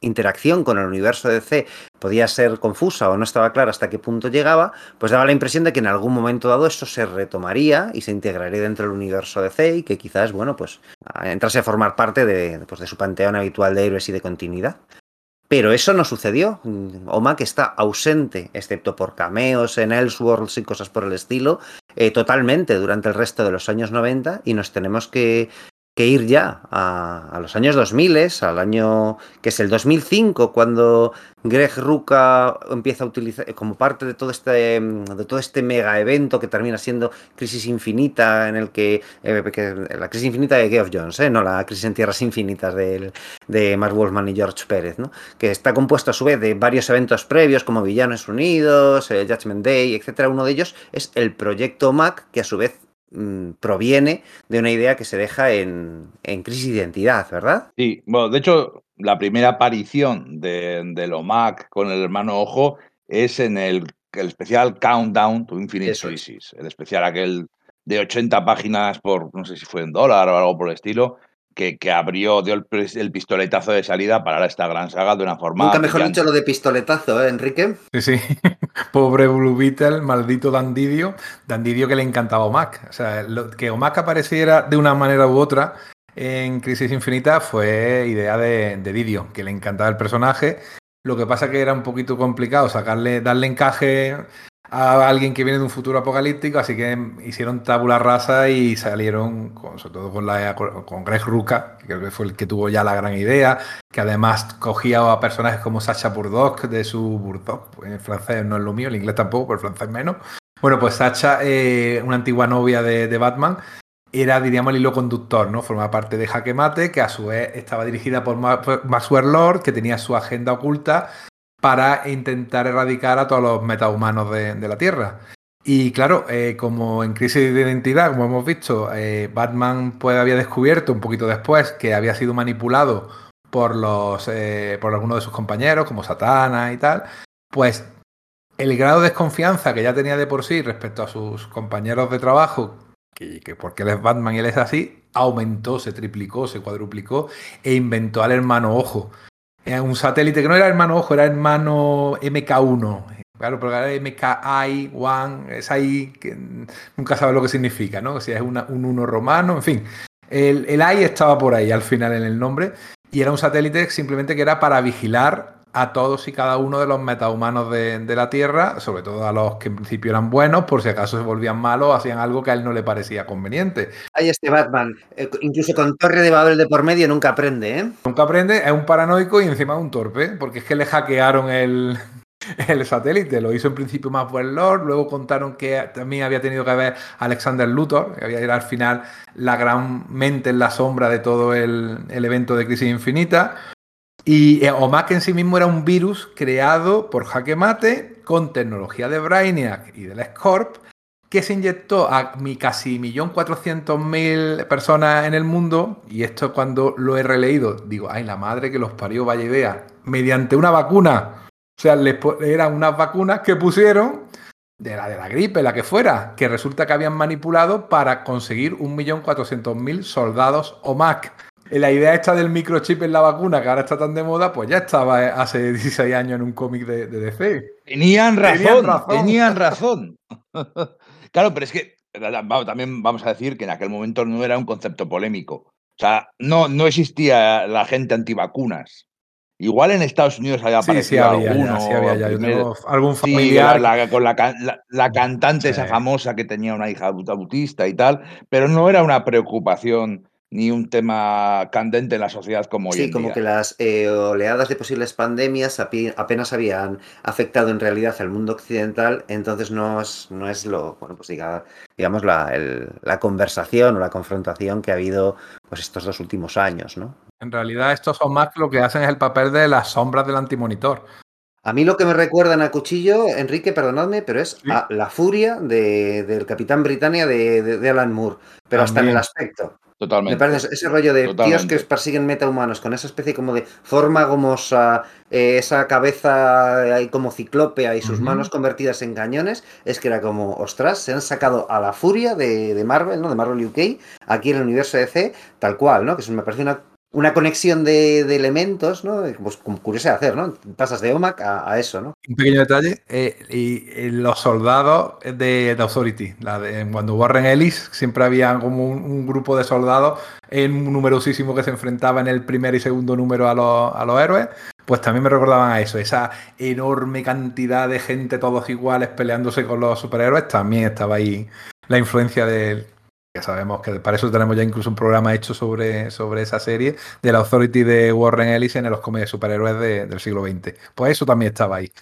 interacción con el universo de C podía ser confusa o no estaba clara hasta qué punto llegaba, pues daba la impresión de que en algún momento dado eso se retomaría y se integraría dentro del universo de C y que quizás, bueno, pues entrase a formar parte de, pues, de su panteón habitual de héroes y de continuidad. Pero eso no sucedió. OMAC está ausente, excepto por cameos en Elseworlds y cosas por el estilo, eh, totalmente durante el resto de los años 90 y nos tenemos que que ir ya a, los años 2000, al año que es el 2005, cuando Greg Ruca empieza a utilizar como parte de todo este de todo este mega evento que termina siendo Crisis Infinita, en el que, eh, la Crisis Infinita de Geoff Jones, ¿eh? no la Crisis en Tierras Infinitas de, de Mark Wolfman y George Pérez, ¿no? que está compuesto a su vez de varios eventos previos como Villanos Unidos, eh, Judgment Day, etcétera. Uno de ellos es el proyecto Mac, que a su vez Mm, proviene de una idea que se deja en, crisis de identidad, ¿verdad? Sí, bueno, de hecho, la primera aparición de, de OMAC con el hermano Ojo es en el, especial Countdown to Infinite Crisis, el especial aquel de 80 páginas por, no sé si fue en dólar o algo por el estilo, que, abrió, dio el, pistoletazo de salida para esta gran saga de una forma. Nunca mejor dicho lo de pistoletazo, ¿eh, Enrique? Sí, sí. Pobre Blue Beetle, maldito Dandidio. Dandidio que le encantaba a Omac. O sea, que Omac apareciera de una manera u otra en Crisis Infinita fue idea de, de Didio, que le encantaba el personaje. Lo que pasa que era un poquito complicado sacarle, darle encaje a alguien que viene de un futuro apocalíptico, así que hicieron tabula rasa y salieron, sobre todo con, la, con Greg Ruca, que creo que fue el que tuvo ya la gran idea, que además cogía a personajes como Sacha Burdock de su Burdock, en francés no es lo mío, el inglés tampoco, pero el francés menos. Bueno, pues Sacha, eh, una antigua novia de, Batman, era, diríamos, el hilo conductor, ¿no? Formaba parte de Jaque Mate, que a su vez estaba dirigida por Maxwell Lord, que tenía su agenda oculta para intentar erradicar a todos los metahumanos de, de la Tierra. Y claro, eh, como en Crisis de Identidad, como hemos visto, eh, Batman pues, había descubierto un poquito después que había sido manipulado por, los, eh, por algunos de sus compañeros, como Satana y tal, pues el grado de desconfianza que ya tenía de por sí respecto a sus compañeros de trabajo, que, que porque él es Batman y él es así, aumentó, se triplicó, se cuadruplicó e inventó al hermano Ojo, un satélite que no era hermano ojo, era hermano MK1. Claro, pero era MKI, One, es ahí que nunca sabe lo que significa, ¿no? Si es un uno romano, en fin. El, el AI estaba por ahí al final en el nombre y era un satélite simplemente que era para vigilar a todos y cada uno de los metahumanos de, de, la Tierra, sobre todo a los que en principio eran buenos, por si acaso se volvían malos, hacían algo que a él no le parecía conveniente. Hay este Batman, eh, incluso con Torre de Babel de por medio nunca aprende, ¿eh? Nunca aprende, es un paranoico y encima un torpe, porque es que le hackearon el, el satélite. Lo hizo en principio más buen Lord, luego contaron que también había tenido que ver Alexander Luthor, que había era al final la gran mente en la sombra de todo el, el evento de Crisis Infinita. Y eh, OMAC en sí mismo era un virus creado por Jaque Mate con tecnología de Brainiac y del Scorp que se inyectó a casi 1.400.000 personas en el mundo, y esto cuando lo he releído, digo, ay, la madre que los parió, vaya idea, mediante una vacuna. O sea, eran unas vacunas que pusieron de la de la gripe, la que fuera, que resulta que habían manipulado para conseguir 1.400.000 soldados OMAC la idea esta del microchip en la vacuna, que ahora está tan de moda, pues ya estaba hace 16 años en un cómic de, DC. Tenían razón, tenían razón. claro, pero es que también vamos a decir que en aquel momento no era un concepto polémico. O sea, no, no existía la gente antivacunas. Igual en Estados Unidos había aparecido sí, había, alguno, sí había ya. algún familiar. con la, cantante esa famosa que tenía una hija autista y tal, pero no era una preocupación ni un tema candente en la sociedad como hoy Sí, como que las eh, oleadas de posibles pandemias apenas habían afectado en realidad al mundo occidental, entonces no es, no es lo, bueno, pues diga, digamos, la, la conversación o la confrontación que ha habido pues estos dos últimos años, ¿no? En realidad estos son más lo que hacen es el papel de las sombras del antimonitor. A mí lo que me recuerdan a Cuchillo, Enrique, perdonadme, pero es a la furia del Capitán Britannia de, Alan Moore, pero hasta en el aspecto. Totalmente. Me parece ese rollo de tíos que persiguen metahumanos con esa especie como de forma gomosa, eh, esa cabeza ahí como ciclópea y sus manos convertidas en cañones, es que era como, ostras, se han sacado a la furia de, Marvel, ¿no? De Marvel UK, aquí en el universo DC, tal cual, ¿no? Que me parece una una conexión de, elementos, ¿no? Pues curioso de hacer, ¿no? Pasas de OMAC a, eso, ¿no? Un pequeño detalle, eh, y, los soldados de, The Authority, la cuando Warren Ellis, siempre había como un, grupo de soldados, en un numerosísimo que se enfrentaba en el primer y segundo número a los, a los héroes, pues también me recordaban a eso, esa enorme cantidad de gente, todos iguales, peleándose con los superhéroes, también estaba ahí la influencia del Ya sabemos que para eso tenemos ya incluso un programa hecho sobre, sobre esa serie de la Authority de Warren Ellis en los cómics de superhéroes del siglo XX. Pues eso también estaba ahí.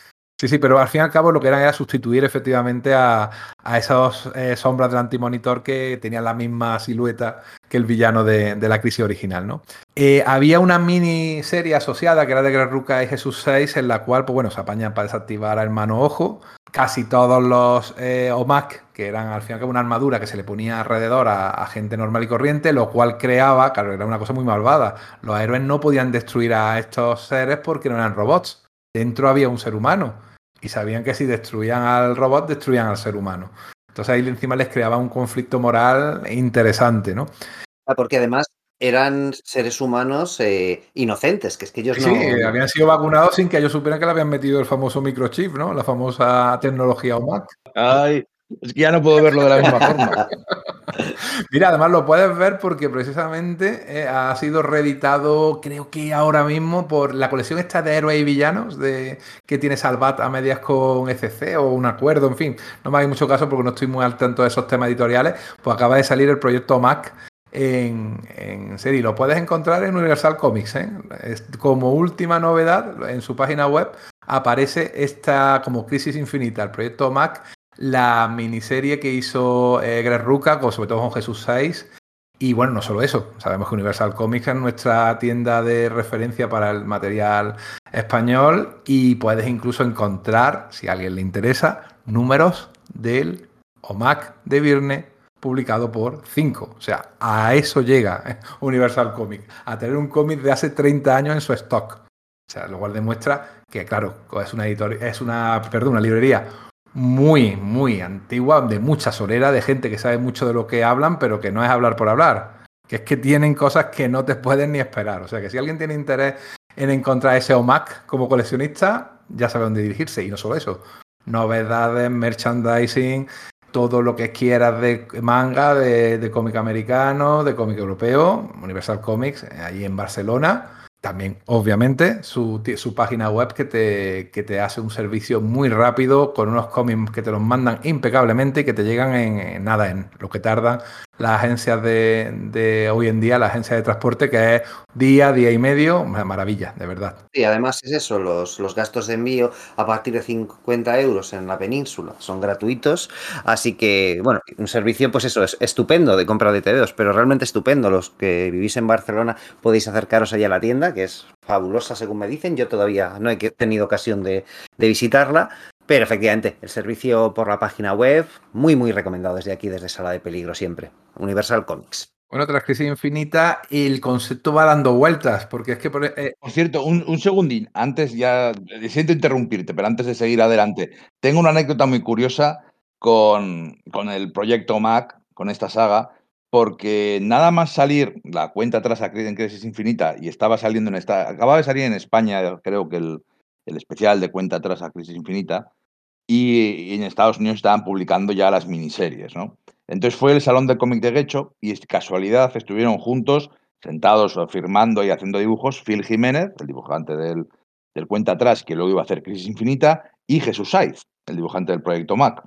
Sí, sí, pero al fin y al cabo lo que eran era sustituir efectivamente a, a esas eh, sombras del antimonitor que tenían la misma silueta que el villano de, la crisis original, ¿no? Eh, había una miniserie asociada que era de Greg Ruca y Jesús 6, en la cual, pues bueno, se apañan para desactivar a Hermano Ojo. Casi todos los eh, OMAC, que eran al fin y al cabo una armadura que se le ponía alrededor a, a, gente normal y corriente, lo cual creaba, claro, era una cosa muy malvada. Los héroes no podían destruir a estos seres porque no eran robots. Dentro había un ser humano y sabían que si destruían al robot, destruían al ser humano. Entonces ahí encima les creaba un conflicto moral interesante, ¿no? Ah, porque además eran seres humanos eh, inocentes, que es que ellos no... Sí, habían sido vacunados sin que ellos supieran que le habían metido el famoso microchip, ¿no? La famosa tecnología OMAC. Ay, es que ya no puedo verlo de la misma forma. Mira, además lo puedes ver porque precisamente eh, ha sido reeditado, creo que ahora mismo, por la colección esta de héroes y villanos de, que tiene Salvat a medias con ECC o un acuerdo, en fin. No me hagáis mucho caso porque no estoy muy al tanto de esos temas editoriales. Pues acaba de salir el proyecto Mac en, en serie. Lo puedes encontrar en Universal Comics. ¿eh? como última novedad, en su página web aparece esta como Crisis Infinita, el proyecto Mac la miniserie que hizo eh, Greg Ruca, sobre todo con Jesús 6. Y bueno, no solo eso, sabemos que Universal Comics es nuestra tienda de referencia para el material español y puedes incluso encontrar, si a alguien le interesa, números del OMAC de Virne publicado por 5. O sea, a eso llega Universal Comics, a tener un cómic de hace 30 años en su stock. O sea, lo cual demuestra que, claro, es una, es una, perdón, una librería muy, muy antigua, de mucha solera, de gente que sabe mucho de lo que hablan, pero que no es hablar por hablar. Que es que tienen cosas que no te pueden ni esperar. O sea que si alguien tiene interés en encontrar ese OMAC como coleccionista, ya sabe dónde dirigirse. Y no solo eso. Novedades, merchandising, todo lo que quieras de manga, de, de cómic americano, de cómic europeo, Universal Comics, ahí en Barcelona. También, obviamente, su, su, página web que te, que te hace un servicio muy rápido con unos cómics que te los mandan impecablemente y que te llegan en, nada, en lo que tardan las agencias de, hoy en día, la agencia de transporte, que es día, día y medio, maravilla, de verdad. Y además es eso, los, los gastos de envío a partir de 50 euros en la península son gratuitos, así que, bueno, un servicio, pues eso, es estupendo de compra de TVOs, pero realmente estupendo. Los que vivís en Barcelona podéis acercaros allá a la tienda, que es fabulosa según me dicen, yo todavía no he tenido ocasión de, de visitarla, pero efectivamente, el servicio por la página web, muy, muy recomendado desde aquí, desde Sala de Peligro siempre. Universal Comics. Bueno, tras Crisis Infinita, el concepto va dando vueltas, porque es que... Por, eh... por cierto, un, un, segundín, antes ya, siento interrumpirte, pero antes de seguir adelante, tengo una anécdota muy curiosa con, con el proyecto Mac, con esta saga, porque nada más salir la cuenta atrás a en Crisis Infinita y estaba saliendo en esta... Acababa de salir en España, creo que el, el especial de cuenta atrás a Crisis Infinita, y, en Estados Unidos estaban publicando ya las miniseries, ¿no? Entonces fue el Salón del Cómic de Gecho y casualidad estuvieron juntos, sentados firmando y haciendo dibujos, Phil Jiménez, el dibujante del, del Cuenta Atrás, que luego iba a hacer Crisis Infinita, y Jesús Saiz, el dibujante del Proyecto Mac.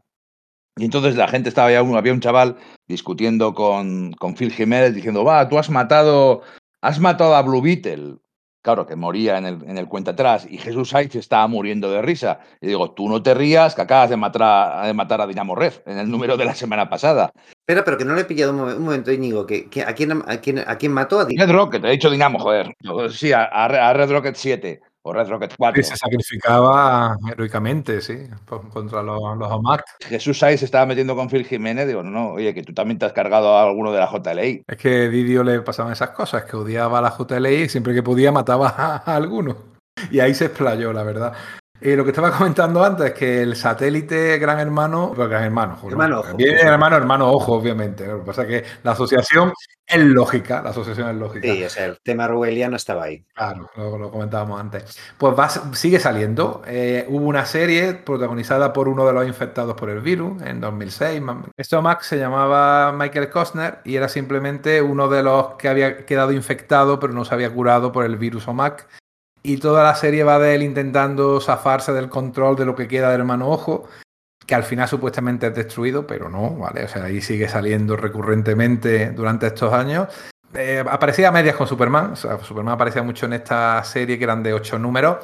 Y entonces la gente estaba ya, había un chaval discutiendo con, con Phil Jiménez diciendo, va, tú has matado, has matado a Blue Beetle claro, que moría en el, en el cuenta atrás, y Jesús Sainz estaba muriendo de risa. Y digo, tú no te rías, que acabas de matar a, de matar a Dinamo Red en el número de la semana pasada. Espera, pero que no le he pillado un, momento, Íñigo, que, que a, quién, a, quién, ¿a quién mató? A Red Rocket, he dicho Dinamo, joder. Sí, a, a Red Rocket 7 o Red Rocket 4. se sacrificaba heroicamente, sí, contra los, los OMAC. Jesús Saiz se estaba metiendo con Phil Jiménez, digo, no, no, oye, que tú también te has cargado a alguno de la JLI. Es que Didio le pasaban esas cosas, que odiaba a la JLI y siempre que podía mataba a, a alguno. Y ahí se explayó, la verdad. Eh, lo que estaba comentando antes es que el satélite Gran Hermano, pues Gran Hermano, hermano, ojo. hermano, hermano, ojo, obviamente. Lo que pasa es que la asociación es lógica, la asociación es lógica. Sí, o sea, el tema rubeliano estaba ahí. Claro, lo, lo comentábamos antes. Pues va, sigue saliendo. Eh, hubo una serie protagonizada por uno de los infectados por el virus en 2006. Este Max se llamaba Michael Costner y era simplemente uno de los que había quedado infectado pero no se había curado por el virus OMAC y toda la serie va de él intentando zafarse del control de lo que queda de hermano ojo, que al final supuestamente es destruido, pero no, ¿vale? O sea, ahí sigue saliendo recurrentemente durante estos años. Eh, aparecía a medias con Superman, Superman aparecía mucho en esta serie que eran de ocho números,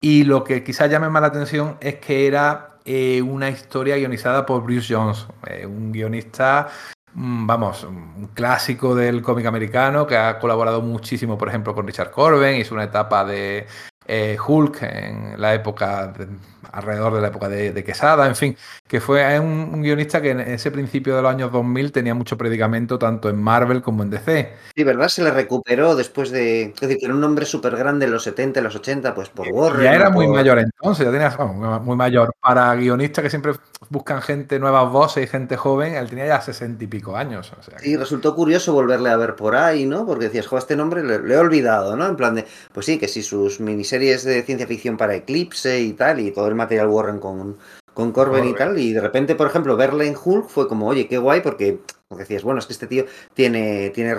y lo que quizás llame más la atención es que era eh, una historia guionizada por Bruce Jones, eh, un guionista vamos, un clásico del cómic americano que ha colaborado muchísimo, por ejemplo, con Richard Corben, hizo una etapa de eh, Hulk en la época, alrededor de la época de, Quesada, en fin, que fue un, guionista que en ese principio de los años 2000 tenía mucho predicamento tanto en Marvel como en DC. Sí, ¿verdad? Se le recuperó después de. Es decir, que era un nombre súper grande en los 70, en los 80, pues por Warren. Ya era muy mayor entonces, ya tenía muy mayor. Para guionistas que siempre buscan gente, nuevas voces y gente joven, él tenía ya 60 y pico años. O sea, Sí, resultó curioso volverle a ver por ahí, ¿no? Porque decías, jo, este nombre le, he olvidado, ¿no? En plan de, pues sí, que si sus miniseries de ciencia ficción para Eclipse y tal, y todo el material Warren con, con Corben y tal, y de repente, por ejemplo, verle en Hulk fue como, oye, qué guay, porque, decías, bueno, es que este tío tiene, tiene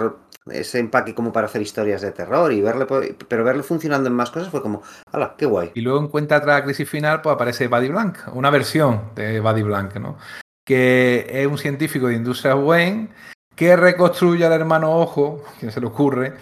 ese empaque como para hacer historias de terror y verle, pero verle funcionando en más cosas fue como, ¡hala, qué guay! Y luego en cuenta atrás crisis final, pues aparece Buddy Blank, una versión de Buddy Blank, ¿no? Que es un científico de Industrial Wayne que reconstruye al hermano Ojo, que se le ocurre,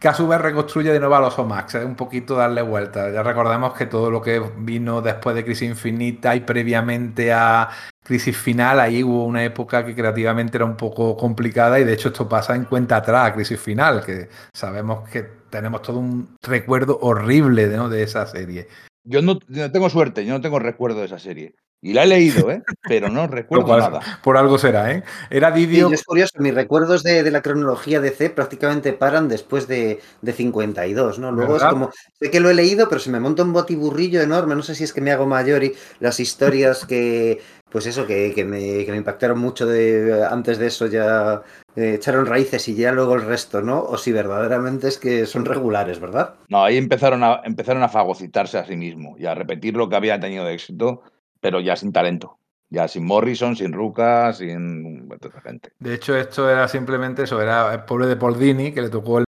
vez reconstruye de nuevo a los Omax. Es un poquito darle vuelta. Ya recordamos que todo lo que vino después de Crisis Infinita y previamente a Crisis Final, ahí hubo una época que creativamente era un poco complicada y de hecho esto pasa en cuenta atrás, Crisis Final, que sabemos que tenemos todo un recuerdo horrible de esa serie. Yo no, tengo suerte, yo no tengo recuerdo de esa serie. Y la he leído, ¿eh? pero no recuerdo nada. Por algo será, ¿eh? Era Didio. es curioso, mis recuerdos de, la cronología de C prácticamente paran después de, de 52, ¿no? Luego es como, sé que lo he leído, pero se me monta un botiburrillo enorme, no sé si es que me hago mayor y las historias que, pues eso, que, que, me, que me, impactaron mucho de antes de eso ya eh, echaron raíces y ya luego el resto, ¿no? O si verdaderamente es que son regulares, ¿verdad? No, ahí empezaron a, empezaron a fagocitarse a sí mismo y a repetir lo que había tenido de éxito pero ya sin talento. Ya sin Morrison, sin Ruca, sin gente. De hecho, esto era simplemente eso, era el pobre de Paul Dini, que le tocó el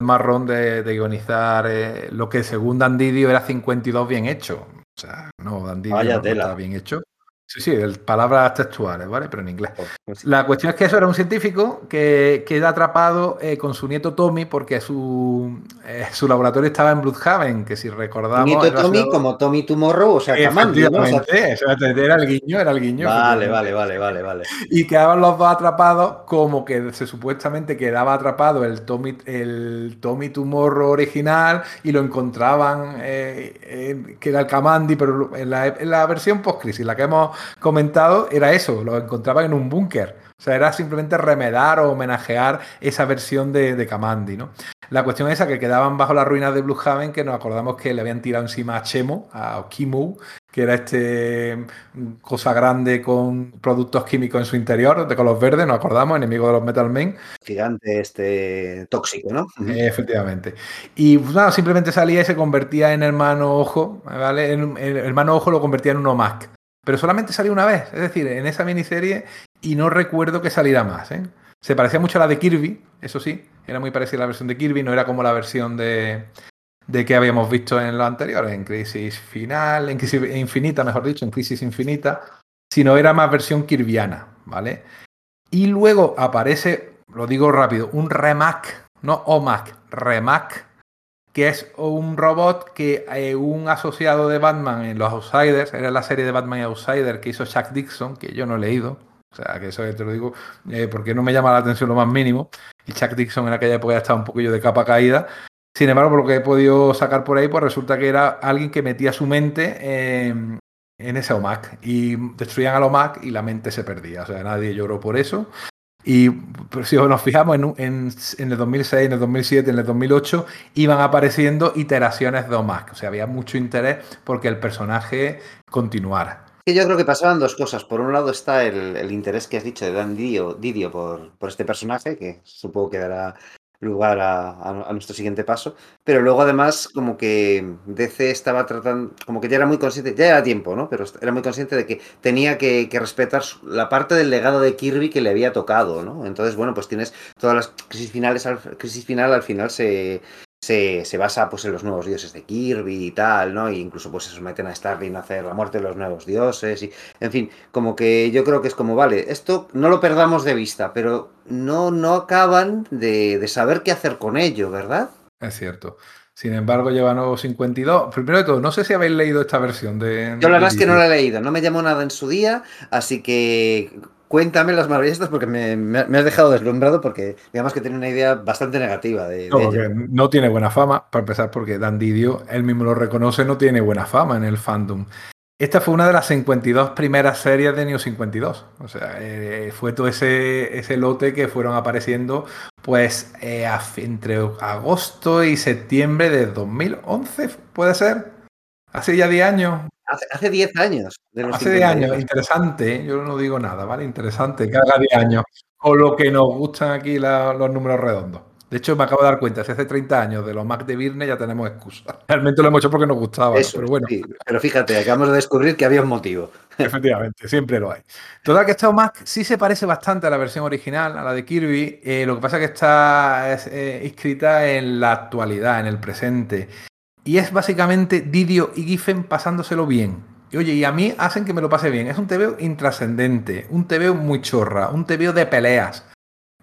marrón de, de guionizar eh, lo que según Dandidio era 52 bien hecho. O sea, no, Dandidio no estaba bien hecho. Sí, sí, palabras textuales, ¿vale? Pero en inglés. Pues la cuestión es que eso era un científico que queda atrapado eh, con su nieto Tommy porque su, eh, su laboratorio estaba en Bloodhaven, que si recordamos... Nieto Tommy como Tommy Tomorrow, o sea, Kamandi, ¿no? era el guiño, era el guiño. Vale, vale, vale, vale, vale. Y quedaban los dos atrapados como que se supuestamente quedaba atrapado el Tommy, el Tommy Tomorrow original y lo encontraban, eh, que era el Kamandi, pero en la, en la versión post-crisis, la que hemos comentado era eso, lo encontraban en un búnker. O sea, era simplemente remedar o homenajear esa versión de, de Kamandi, ¿no? La cuestión es esa, que quedaban bajo las ruinas de Haven, que nos acordamos que le habían tirado encima a Chemo, a Kimu, que era este mm, cosa grande con productos químicos en su interior, de color verde, nos acordamos, enemigo de los Metal Men. Gigante, este tóxico, ¿no? Efectivamente. Y pues, nada, simplemente salía y se convertía en hermano ojo, ¿vale? el hermano ojo lo convertía en un OMAC pero solamente salió una vez, es decir, en esa miniserie y no recuerdo que saliera más. ¿eh? Se parecía mucho a la de Kirby, eso sí, era muy parecida a la versión de Kirby, no era como la versión de, de que habíamos visto en lo anterior, en Crisis Final, en Crisis Infinita, mejor dicho, en Crisis Infinita, sino era más versión kirviana, ¿vale? Y luego aparece, lo digo rápido, un remake, no OMAC, remake que es un robot que eh, un asociado de Batman en los Outsiders, era la serie de Batman Outsider que hizo Chuck Dixon, que yo no he leído, o sea, que eso te lo digo eh, porque no me llama la atención lo más mínimo, y Chuck Dixon en aquella época estaba un poquillo de capa caída. Sin embargo, por lo que he podido sacar por ahí, pues resulta que era alguien que metía su mente en ese OMAC y destruían al OMAC y la mente se perdía. O sea, nadie lloró por eso. Y si nos fijamos en, en, el 2006, en el 2007, en el 2008, iban apareciendo iteraciones de OMAC. O sea, había mucho interés porque el personaje continuara. Yo creo que pasaban dos cosas. Por un lado está el, interés que has dicho de Dan Didio, Didio por, por, este personaje, que supongo que dará lugar a, nuestro siguiente paso. Pero luego además como que DC estaba tratando, como que ya era muy consciente, ya era tiempo, ¿no? Pero era muy consciente de que tenía que, respetar la parte del legado de Kirby que le había tocado, ¿no? Entonces, bueno, pues tienes todas las crisis finales, crisis final al final se, se, se, basa pues en los nuevos dioses de Kirby y tal, ¿no? E incluso pues se someten a Starling a hacer la muerte de los nuevos dioses y en fin, como que yo creo que es como, vale, esto no lo perdamos de vista, pero no, no acaban de, de saber qué hacer con ello, ¿verdad? Es cierto. Sin embargo, lleva nuevo 52. Primero de todo, no sé si habéis leído esta versión de. Yo la verdad es que no la he leído, no me llamó nada en su día, así que cuéntame las maravillas porque me, me, me, has dejado deslumbrado porque digamos que tiene una idea bastante negativa de, no, de no tiene buena fama, para empezar porque Dan Didio, él mismo lo reconoce, no tiene buena fama en el fandom. Esta fue una de las 52 primeras series de New 52. O sea, eh, fue todo ese, ese lote que fueron apareciendo pues eh, entre agosto y septiembre de 2011, ¿puede ser? Hace ya 10 años. Hace, hace 10 años. De los hace 10 años, interesante, ¿eh? yo no digo nada, ¿vale? Interesante, que haga 10 años. Con lo que nos gustan aquí la, los números redondos. De hecho, me acabo de dar cuenta, si hace 30 años de los Mac de Virne ya tenemos excusa. Realmente lo hemos hecho porque nos gustaba, Eso, pero bueno. Sí, pero fíjate, acabamos de descubrir que había un motivo. Efectivamente, siempre lo hay. Total que esta Mac sí se parece bastante a la versión original, a la de Kirby. Eh, lo que pasa es que está es, eh, escrita en la actualidad, en el presente. Y es básicamente Didio y Giffen pasándoselo bien. Y oye, y a mí hacen que me lo pase bien. Es un TVO intrascendente, un TVO muy chorra, un TVO de peleas.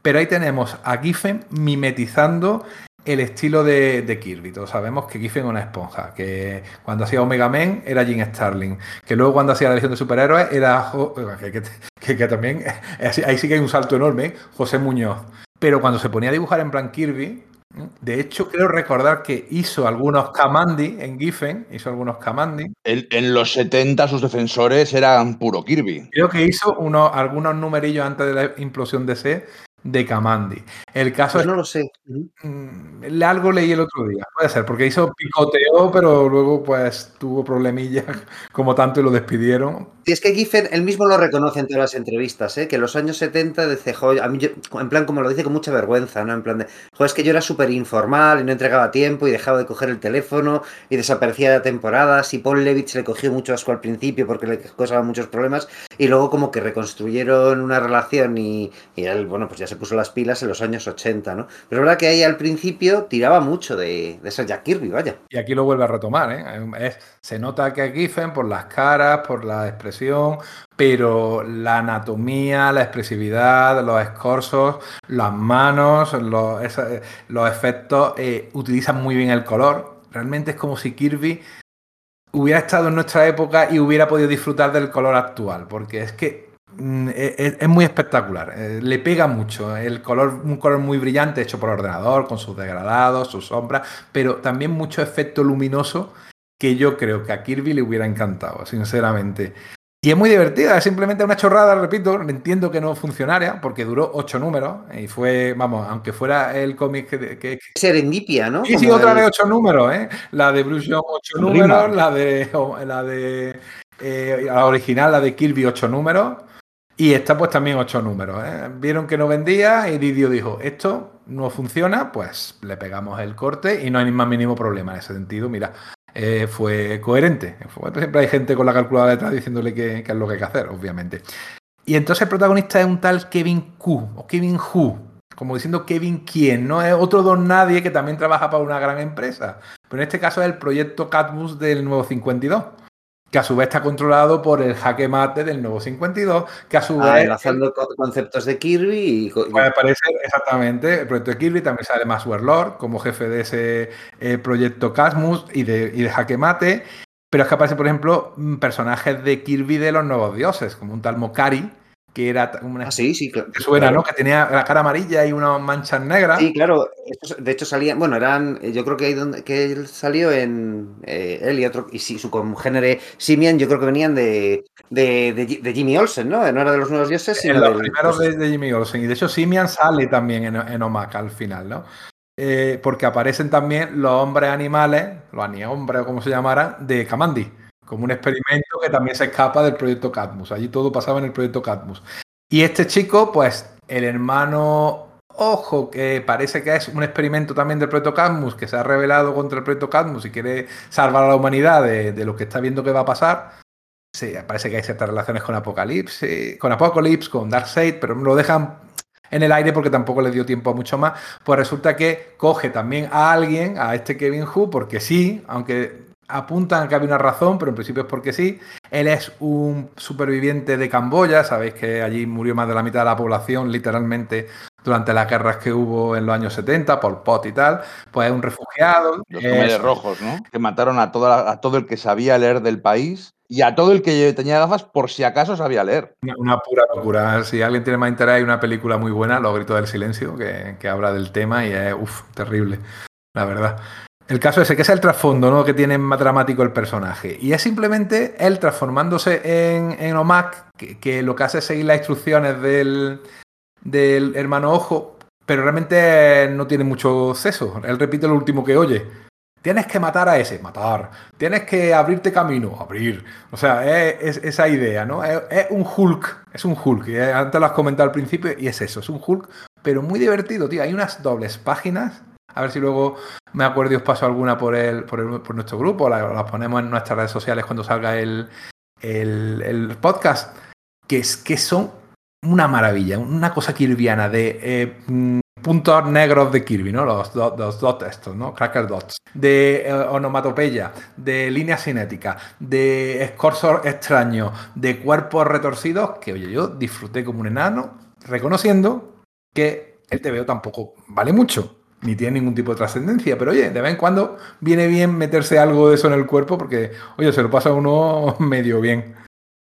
Pero ahí tenemos a Giffen mimetizando el estilo de, Kirby. Todos sabemos que Giffen es una esponja, que cuando hacía Omega Men era Jim Starling, que luego cuando hacía la Legión de Superhéroes era... Que, también... Ahí sí que hay un salto enorme. José Muñoz. Pero cuando se ponía a dibujar en plan Kirby, de hecho, creo recordar que hizo algunos Kamandi en Giffen, hizo algunos Kamandi. En, en, los 70 sus defensores eran puro Kirby. Creo que hizo unos, algunos numerillos antes de la implosión de C de Kamandi. El caso pues es, no lo sé. Mmm, algo leí el otro día, puede ser, porque hizo picoteo, pero luego pues tuvo problemillas como tanto y lo despidieron. Y es que Giffen él mismo lo reconoce en todas las entrevistas, ¿eh? que en los años 70 dice, a mí yo, en plan como lo dice con mucha vergüenza, ¿no? En plan de, joder, es que yo era súper informal y no entregaba tiempo y dejaba de coger el teléfono y desaparecía de temporadas y Paul Levitz le cogió mucho asco al principio porque le causaba muchos problemas y luego como que reconstruyeron una relación y, y él, bueno, pues ya se puso las pilas en los años 80, ¿no? Pero es verdad que ahí al principio tiraba mucho de, de ese Jack Kirby, vaya. Y aquí lo vuelve a retomar, ¿eh? Se nota que Giffen por las caras, por la expresión, pero la anatomía, la expresividad, los escorzos, las manos, los, esa, los efectos, eh, utilizan muy bien el color. Realmente es como si Kirby hubiera estado en nuestra época y hubiera podido disfrutar del color actual, porque es que es, es, muy espectacular, eh, le pega mucho, el color, un color muy brillante hecho por ordenador, con sus degradados, sus sombras, pero también mucho efecto luminoso que yo creo que a Kirby le hubiera encantado, sinceramente. Y es muy divertida, es simplemente una chorrada, repito, entiendo que no funcionaria, porque duró ocho números, y fue, vamos, aunque fuera el cómic que... que... Serendipia, ¿no? Sí, sí, otra vez ocho números, ¿eh? La de Bruce Young, ocho Rima. números, la de... La de eh, la original, la de Kirby, ocho números, y esta pues también ocho números, ¿eh? Vieron que no vendía y Didio dijo, esto no funciona, pues le pegamos el corte y no hay ni más mínimo problema en ese sentido, mira, eh, fue coherente. Siempre hay gente con la calculadora detrás diciéndole qué es lo que hay que hacer, obviamente. Y entonces el protagonista es un tal Kevin Q o Kevin Hu, como diciendo Kevin quién, no es otro don nadie que también trabaja para una gran empresa. Pero en este caso es el proyecto Catmus del nuevo 52 que a su vez está controlado por el jaque mate del nuevo 52, que a su ah, vez... Enlazando conceptos de Kirby y... Puede aparecer exactamente el proyecto de Kirby, también sale más Warlord como jefe de ese eh, proyecto Casmus y de, y de jaque mate, pero es que aparecen, por ejemplo, personajes de Kirby de los nuevos dioses, como un tal Mokari, que era una... Ah, sí, sí, claro. Que suena, claro. ¿no? Que tenía la cara amarilla y unas manchas negras. Sí, claro. De hecho salían, bueno, eran, yo creo que, ahí donde, que él salió en, eh, él y otro, y sí, su congénere Simian, yo creo que venían de, de, de, de, Jimmy Olsen, ¿no? No era de los nuevos dioses, sino... En los del, primeros pues... de, Jimmy Olsen, y de hecho Simian sale también en, en Omaka al final, ¿no? Eh, porque aparecen también los hombres animales, los anihombres o como se llamaran, de Kamandi como un experimento que también se escapa del proyecto Cadmus. Allí todo pasaba en el proyecto Cadmus. Y este chico, pues el hermano Ojo, que parece que es un experimento también del proyecto Cadmus, que se ha revelado contra el proyecto Cadmus y quiere salvar a la humanidad de, de lo que está viendo que va a pasar. Sí, parece que hay ciertas relaciones con Apocalipsis, con Apocalypse, con Darkseid, pero lo dejan en el aire porque tampoco le dio tiempo a mucho más. Pues resulta que coge también a alguien, a este Kevin Hu, porque sí, aunque apuntan que había una razón, pero en principio es porque sí. Él es un superviviente de Camboya, sabéis que allí murió más de la mitad de la población, literalmente, durante las guerras que hubo en los años 70, Pol Pot y tal. Pues es un refugiado. Los Khmeres rojos, ¿no? Que mataron a, toda, a todo el que sabía leer del país y a todo el que tenía gafas por si acaso sabía leer. Una, pura locura. Si alguien tiene más interés, hay una película muy buena, Los Gritos del Silencio, que, que habla del tema y es, uff, terrible, la verdad. El caso ese, que es el trasfondo ¿no? que tiene más dramático el personaje. Y es simplemente él transformándose en, en que, lo que hace es seguir las instrucciones del, del hermano Ojo, pero realmente no tiene mucho seso. Él repite lo último que oye. Tienes que matar a ese, matar. Tienes que abrirte camino, abrir. O sea, es, esa idea, ¿no? Es, es, un Hulk, es un Hulk. Antes lo has comentado al principio y es eso, es un Hulk, pero muy divertido, tío. Hay unas dobles páginas a ver si luego me acuerdo y os paso alguna por, el, por, nuestro grupo, las la ponemos en nuestras redes sociales cuando salga el, el, podcast, que, es, que son una maravilla, una cosa kirviana de eh, mm, puntos negros de Kirby, ¿no? Los, dots estos, ¿no? Cracker dots. De eh, onomatopeya, de líneas cinéticas, de escorzos extraños, de cuerpos retorcidos, que oye, yo disfruté como un enano, reconociendo que el TVO tampoco vale mucho ni tiene ningún tipo de trascendencia. Pero oye, de vez en cuando viene bien meterse algo de eso en el cuerpo porque, oye, se lo pasa uno medio bien.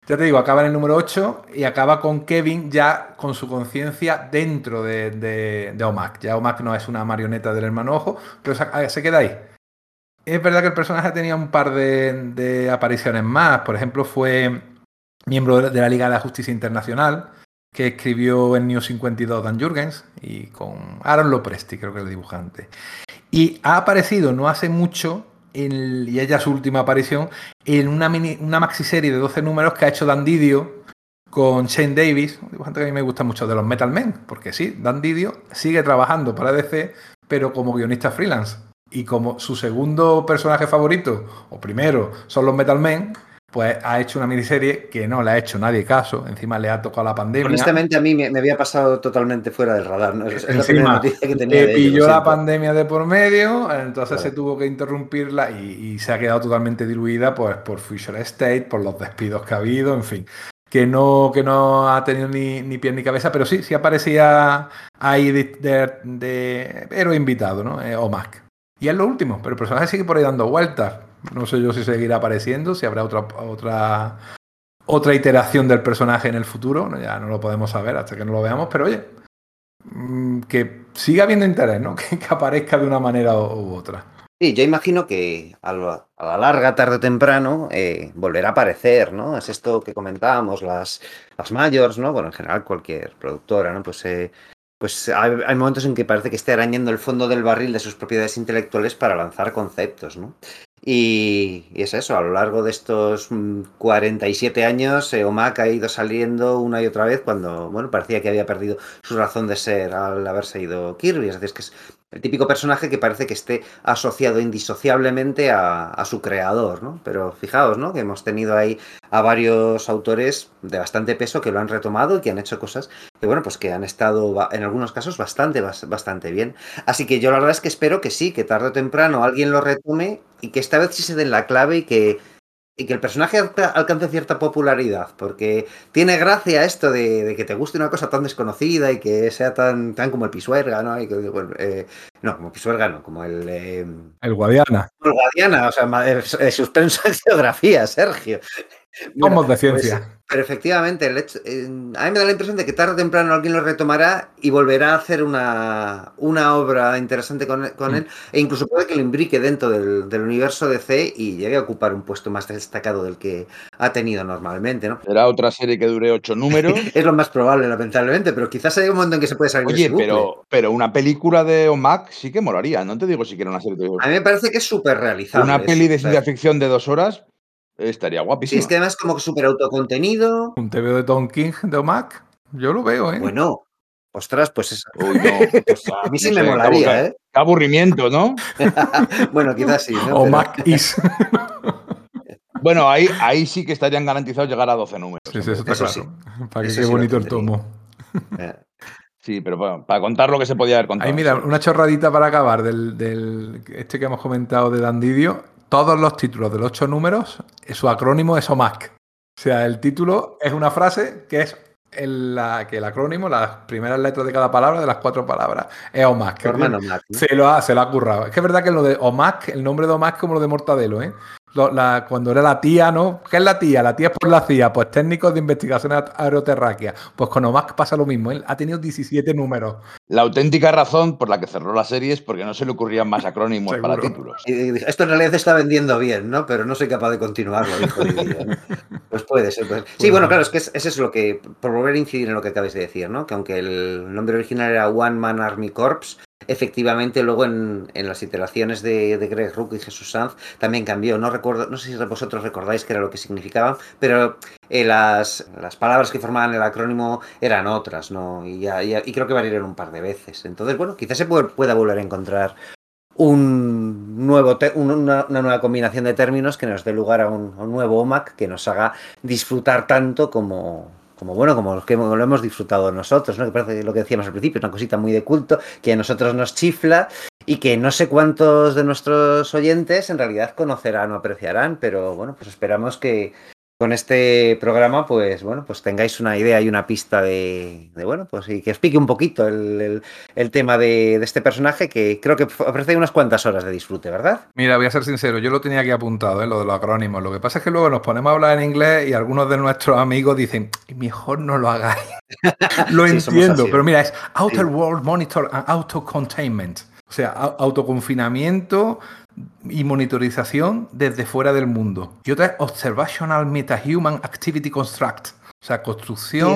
Ya te digo, acaba en el número 8 y acaba con Kevin ya con su conciencia dentro de, de. Ya Omak no es una marioneta del hermano ojo, pero se, queda ahí. Es verdad que el personaje tenía un par de, de apariciones más. Por ejemplo, fue miembro de la Liga de la Justicia Internacional que escribió en New 52 Dan Jurgens y con Aaron Lopresti, creo que es el dibujante. Y ha aparecido no hace mucho, en, y ella su última aparición, en una, mini, una maxiserie de 12 números que ha hecho Dan Didio con Shane Davis, un dibujante que a mí me gusta mucho de los Metal Men, porque sí, Dan Didio sigue trabajando para DC, pero como guionista freelance. Y como su segundo personaje favorito, o primero, son los Metal Men, pues ha hecho una miniserie que no le ha hecho nadie caso, encima le ha tocado la pandemia. Honestamente a mí me, había pasado totalmente fuera del radar, ¿no? Es, encima, que tenía pilló la pandemia de por medio, entonces se tuvo que interrumpirla y, se ha quedado totalmente diluida pues, por Future State, por los despidos que ha habido, en fin. Que no, que no ha tenido ni, ni pie ni cabeza, pero sí, sí aparecía ahí de, héroe invitado, ¿no? Eh, o Mac. Y es lo último, pero el personaje sigue por ahí dando vueltas no sé yo si seguirá apareciendo, si habrá otra, otra, otra iteración del personaje en el futuro. Ya no lo podemos saber hasta que no lo veamos, pero oye, mm, que siga habiendo interés, ¿no? Que, aparezca de una manera u, otra. Sí, yo imagino que a la, larga, tarde o temprano, eh, volverá a aparecer, ¿no? Es esto que comentábamos, las, las ¿no? Bueno, en general cualquier productora, ¿no? Pues eh, pues hay, momentos en que parece que esté arañando el fondo del barril de sus propiedades intelectuales para lanzar conceptos, ¿no? Y, es eso, a lo largo de estos 47 mm, años, eh, OMAC ha ido saliendo una y otra vez cuando, bueno, parecía que había perdido su razón de ser al haberse ido Kirby. Es decir, es que es el típico personaje que parece que esté asociado indisociablemente a, su creador, ¿no? Pero fijaos, ¿no? Que hemos tenido ahí a varios autores de bastante peso que lo han retomado y que han hecho cosas que, bueno, pues que han estado en algunos casos bastante, bastante bien. Así que yo la verdad es que espero que sí, que tarde o temprano alguien lo retome y que esta vez sí se den la clave y que y que el personaje alcance cierta popularidad, porque tiene gracia esto de, que te guste una cosa tan desconocida y que sea tan, tan como el Pisuerga, ¿no? Eh, no, como Pisuerga, no, como el... Eh, el Guadiana. El Guadiana, o sea, suspenso de geografía, Sergio. Vamos de ciencia. Pues, pero efectivamente, el hecho, a mí me da la impresión de que tarde o temprano alguien lo retomará y volverá a hacer una, una obra interesante con, con él, e incluso puede que lo imbrique dentro del, del, universo DC y llegue a ocupar un puesto más destacado del que ha tenido normalmente. ¿no? Será otra serie que dure ocho números. es lo más probable, lamentablemente, pero quizás haya un momento en que se puede salir Oye, pero, pero una película de OMAC sí que molaría, no te digo si quiero una serie de... A mí me parece que es súper realizable. Una peli de ciencia ficción de dos horas, Estaría guapísimo. Sí, es que además como que súper autocontenido. Un TV de Tom King de OMAC. Yo lo veo, ¿eh? Bueno, ostras, pues es... Pues a mí sí me molaría, ¿eh? Qué aburrimiento, ¿no? bueno, quizás sí. ¿no? OMAC is. bueno, ahí, ahí sí que estarían garantizados llegar a 12 números. Sí, sí eso está claro. Para que quede bonito el tomo. Eh. Sí, pero para, contar lo que se podía haber contado. Ahí mira, una chorradita para acabar del, del este que hemos comentado de Dandidio. Todos los títulos de los ocho números, su acrónimo es OMAC. O sea, el título es una frase que es el, la, que el acrónimo, las primeras letras de cada palabra, de las cuatro palabras, es OMAC. se, lo ha, se lo ha currado. Es que es verdad que lo de OMAC, el nombre de OMAC es como lo de Mortadelo, ¿eh? Cuando era la tía, ¿no? ¿Qué es la tía? La tía es por la CIA, pues técnicos de investigación aeroterráquea. Pues con OMAC pasa lo mismo, él ha tenido 17 números. La auténtica razón por la que cerró la serie es porque no se le ocurrían más acrónimos para títulos. esto en realidad se está vendiendo bien, ¿no? Pero no soy capaz de continuarlo, Pues puede ser. Sí, bueno, claro, es que es, eso lo que, por volver a incidir en lo que acabáis de decir, ¿no? Que aunque el nombre original era One Man Army Corps, efectivamente luego en, las iteraciones de, Greg Rook y Jesús Sanz también cambió. No recuerdo, no sé si vosotros recordáis qué era lo que significaban, pero eh, las, las, palabras que formaban el acrónimo eran otras, ¿no? Y, y creo que variaron un par de veces. Entonces, bueno, quizás se pueda volver a encontrar un nuevo una, nueva combinación de términos que nos dé lugar a un nuevo OMAC que nos haga disfrutar tanto como, como bueno, como que lo hemos disfrutado nosotros, ¿no? Que parece lo que decíamos al principio, una cosita muy de culto, que a nosotros nos chifla y que no sé cuántos de nuestros oyentes en realidad conocerán o apreciarán, pero bueno, pues esperamos que, con este programa, pues bueno, pues tengáis una idea y una pista de, bueno, pues y que explique un poquito el, tema de, este personaje que creo que ofrece unas cuantas horas de disfrute, ¿verdad? Mira, voy a ser sincero, yo lo tenía aquí apuntado, ¿eh? lo de los acrónimos. Lo que pasa es que luego nos ponemos a hablar en inglés y algunos de nuestros amigos dicen, mejor no lo hagáis. lo entiendo, pero mira, es Outer World Monitor and Auto Containment. O sea, autoconfinamiento y monitorización desde fuera del mundo. Y otra es Observational Metahuman Activity Construct. O sea, construcción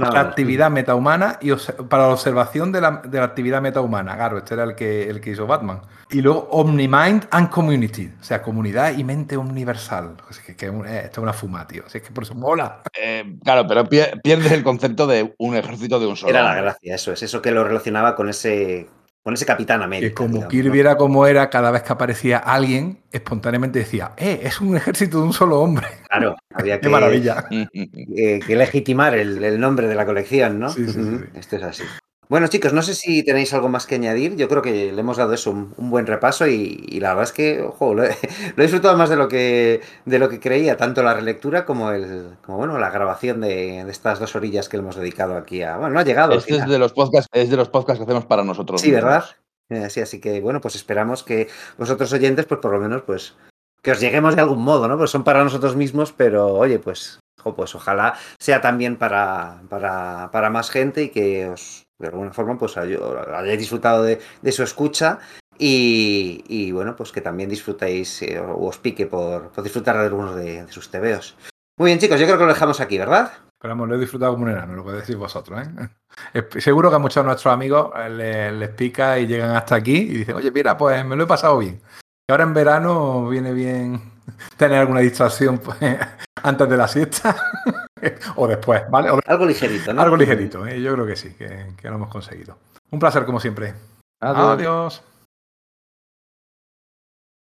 para actividad metahumana y para la observación de la, actividad metahumana. Claro, este era el que, el que hizo Batman. Y luego Omnimind and Community. O sea, comunidad y mente universal. Que, que esto es una fuma, tío. es que por eso mola. Eh, claro, pero pierdes el concepto de un ejército de un solo. Era la gracia, eso es. Eso que lo relacionaba con ese con ese Capitán América. Que como Kirby era como era, cada vez que aparecía alguien, espontáneamente decía, ¡eh! Es un ejército de un solo hombre. Claro, había que, Qué maravilla. que legitimar el, nombre de la colección, ¿no? Sí, sí, sí. Esto es así. Bueno, chicos, no sé si tenéis algo más que añadir. Yo creo que le hemos dado eso un, buen repaso y, la verdad es que, ojo, lo he, disfrutado más de lo que de lo que creía, tanto la relectura como el, como bueno, la grabación de, estas dos orillas que le hemos dedicado aquí a. Bueno, no ha llegado. Este es de los podcasts, es de los podcasts que hacemos para nosotros. Sí, ¿verdad? Eh, sí, así que bueno, pues esperamos que vosotros oyentes, pues por lo menos, pues que os lleguemos de algún modo, ¿no? Pues son para nosotros mismos, pero oye, pues, pues ojalá sea también para, para, para más gente y que os de alguna forma pues hayáis disfrutado de, su escucha y, bueno, pues que también disfrutéis eh, o os pique por, disfrutar de algunos de, sus tebeos. Muy bien, chicos, yo creo que lo dejamos aquí, ¿verdad? Esperamos, lo he disfrutado como un enano, lo que decís vosotros. ¿eh? Seguro que a muchos de nuestros amigos eh, les, pica y llegan hasta aquí y dicen, oye, mira, pues me lo he pasado bien. Y ahora en verano viene bien tener alguna distracción pues, antes de la siesta. o después, ¿vale? Algo ligerito, ¿no? Algo ligerito, ¿eh? yo creo que sí, que, lo hemos conseguido. Un placer como siempre. Adiós.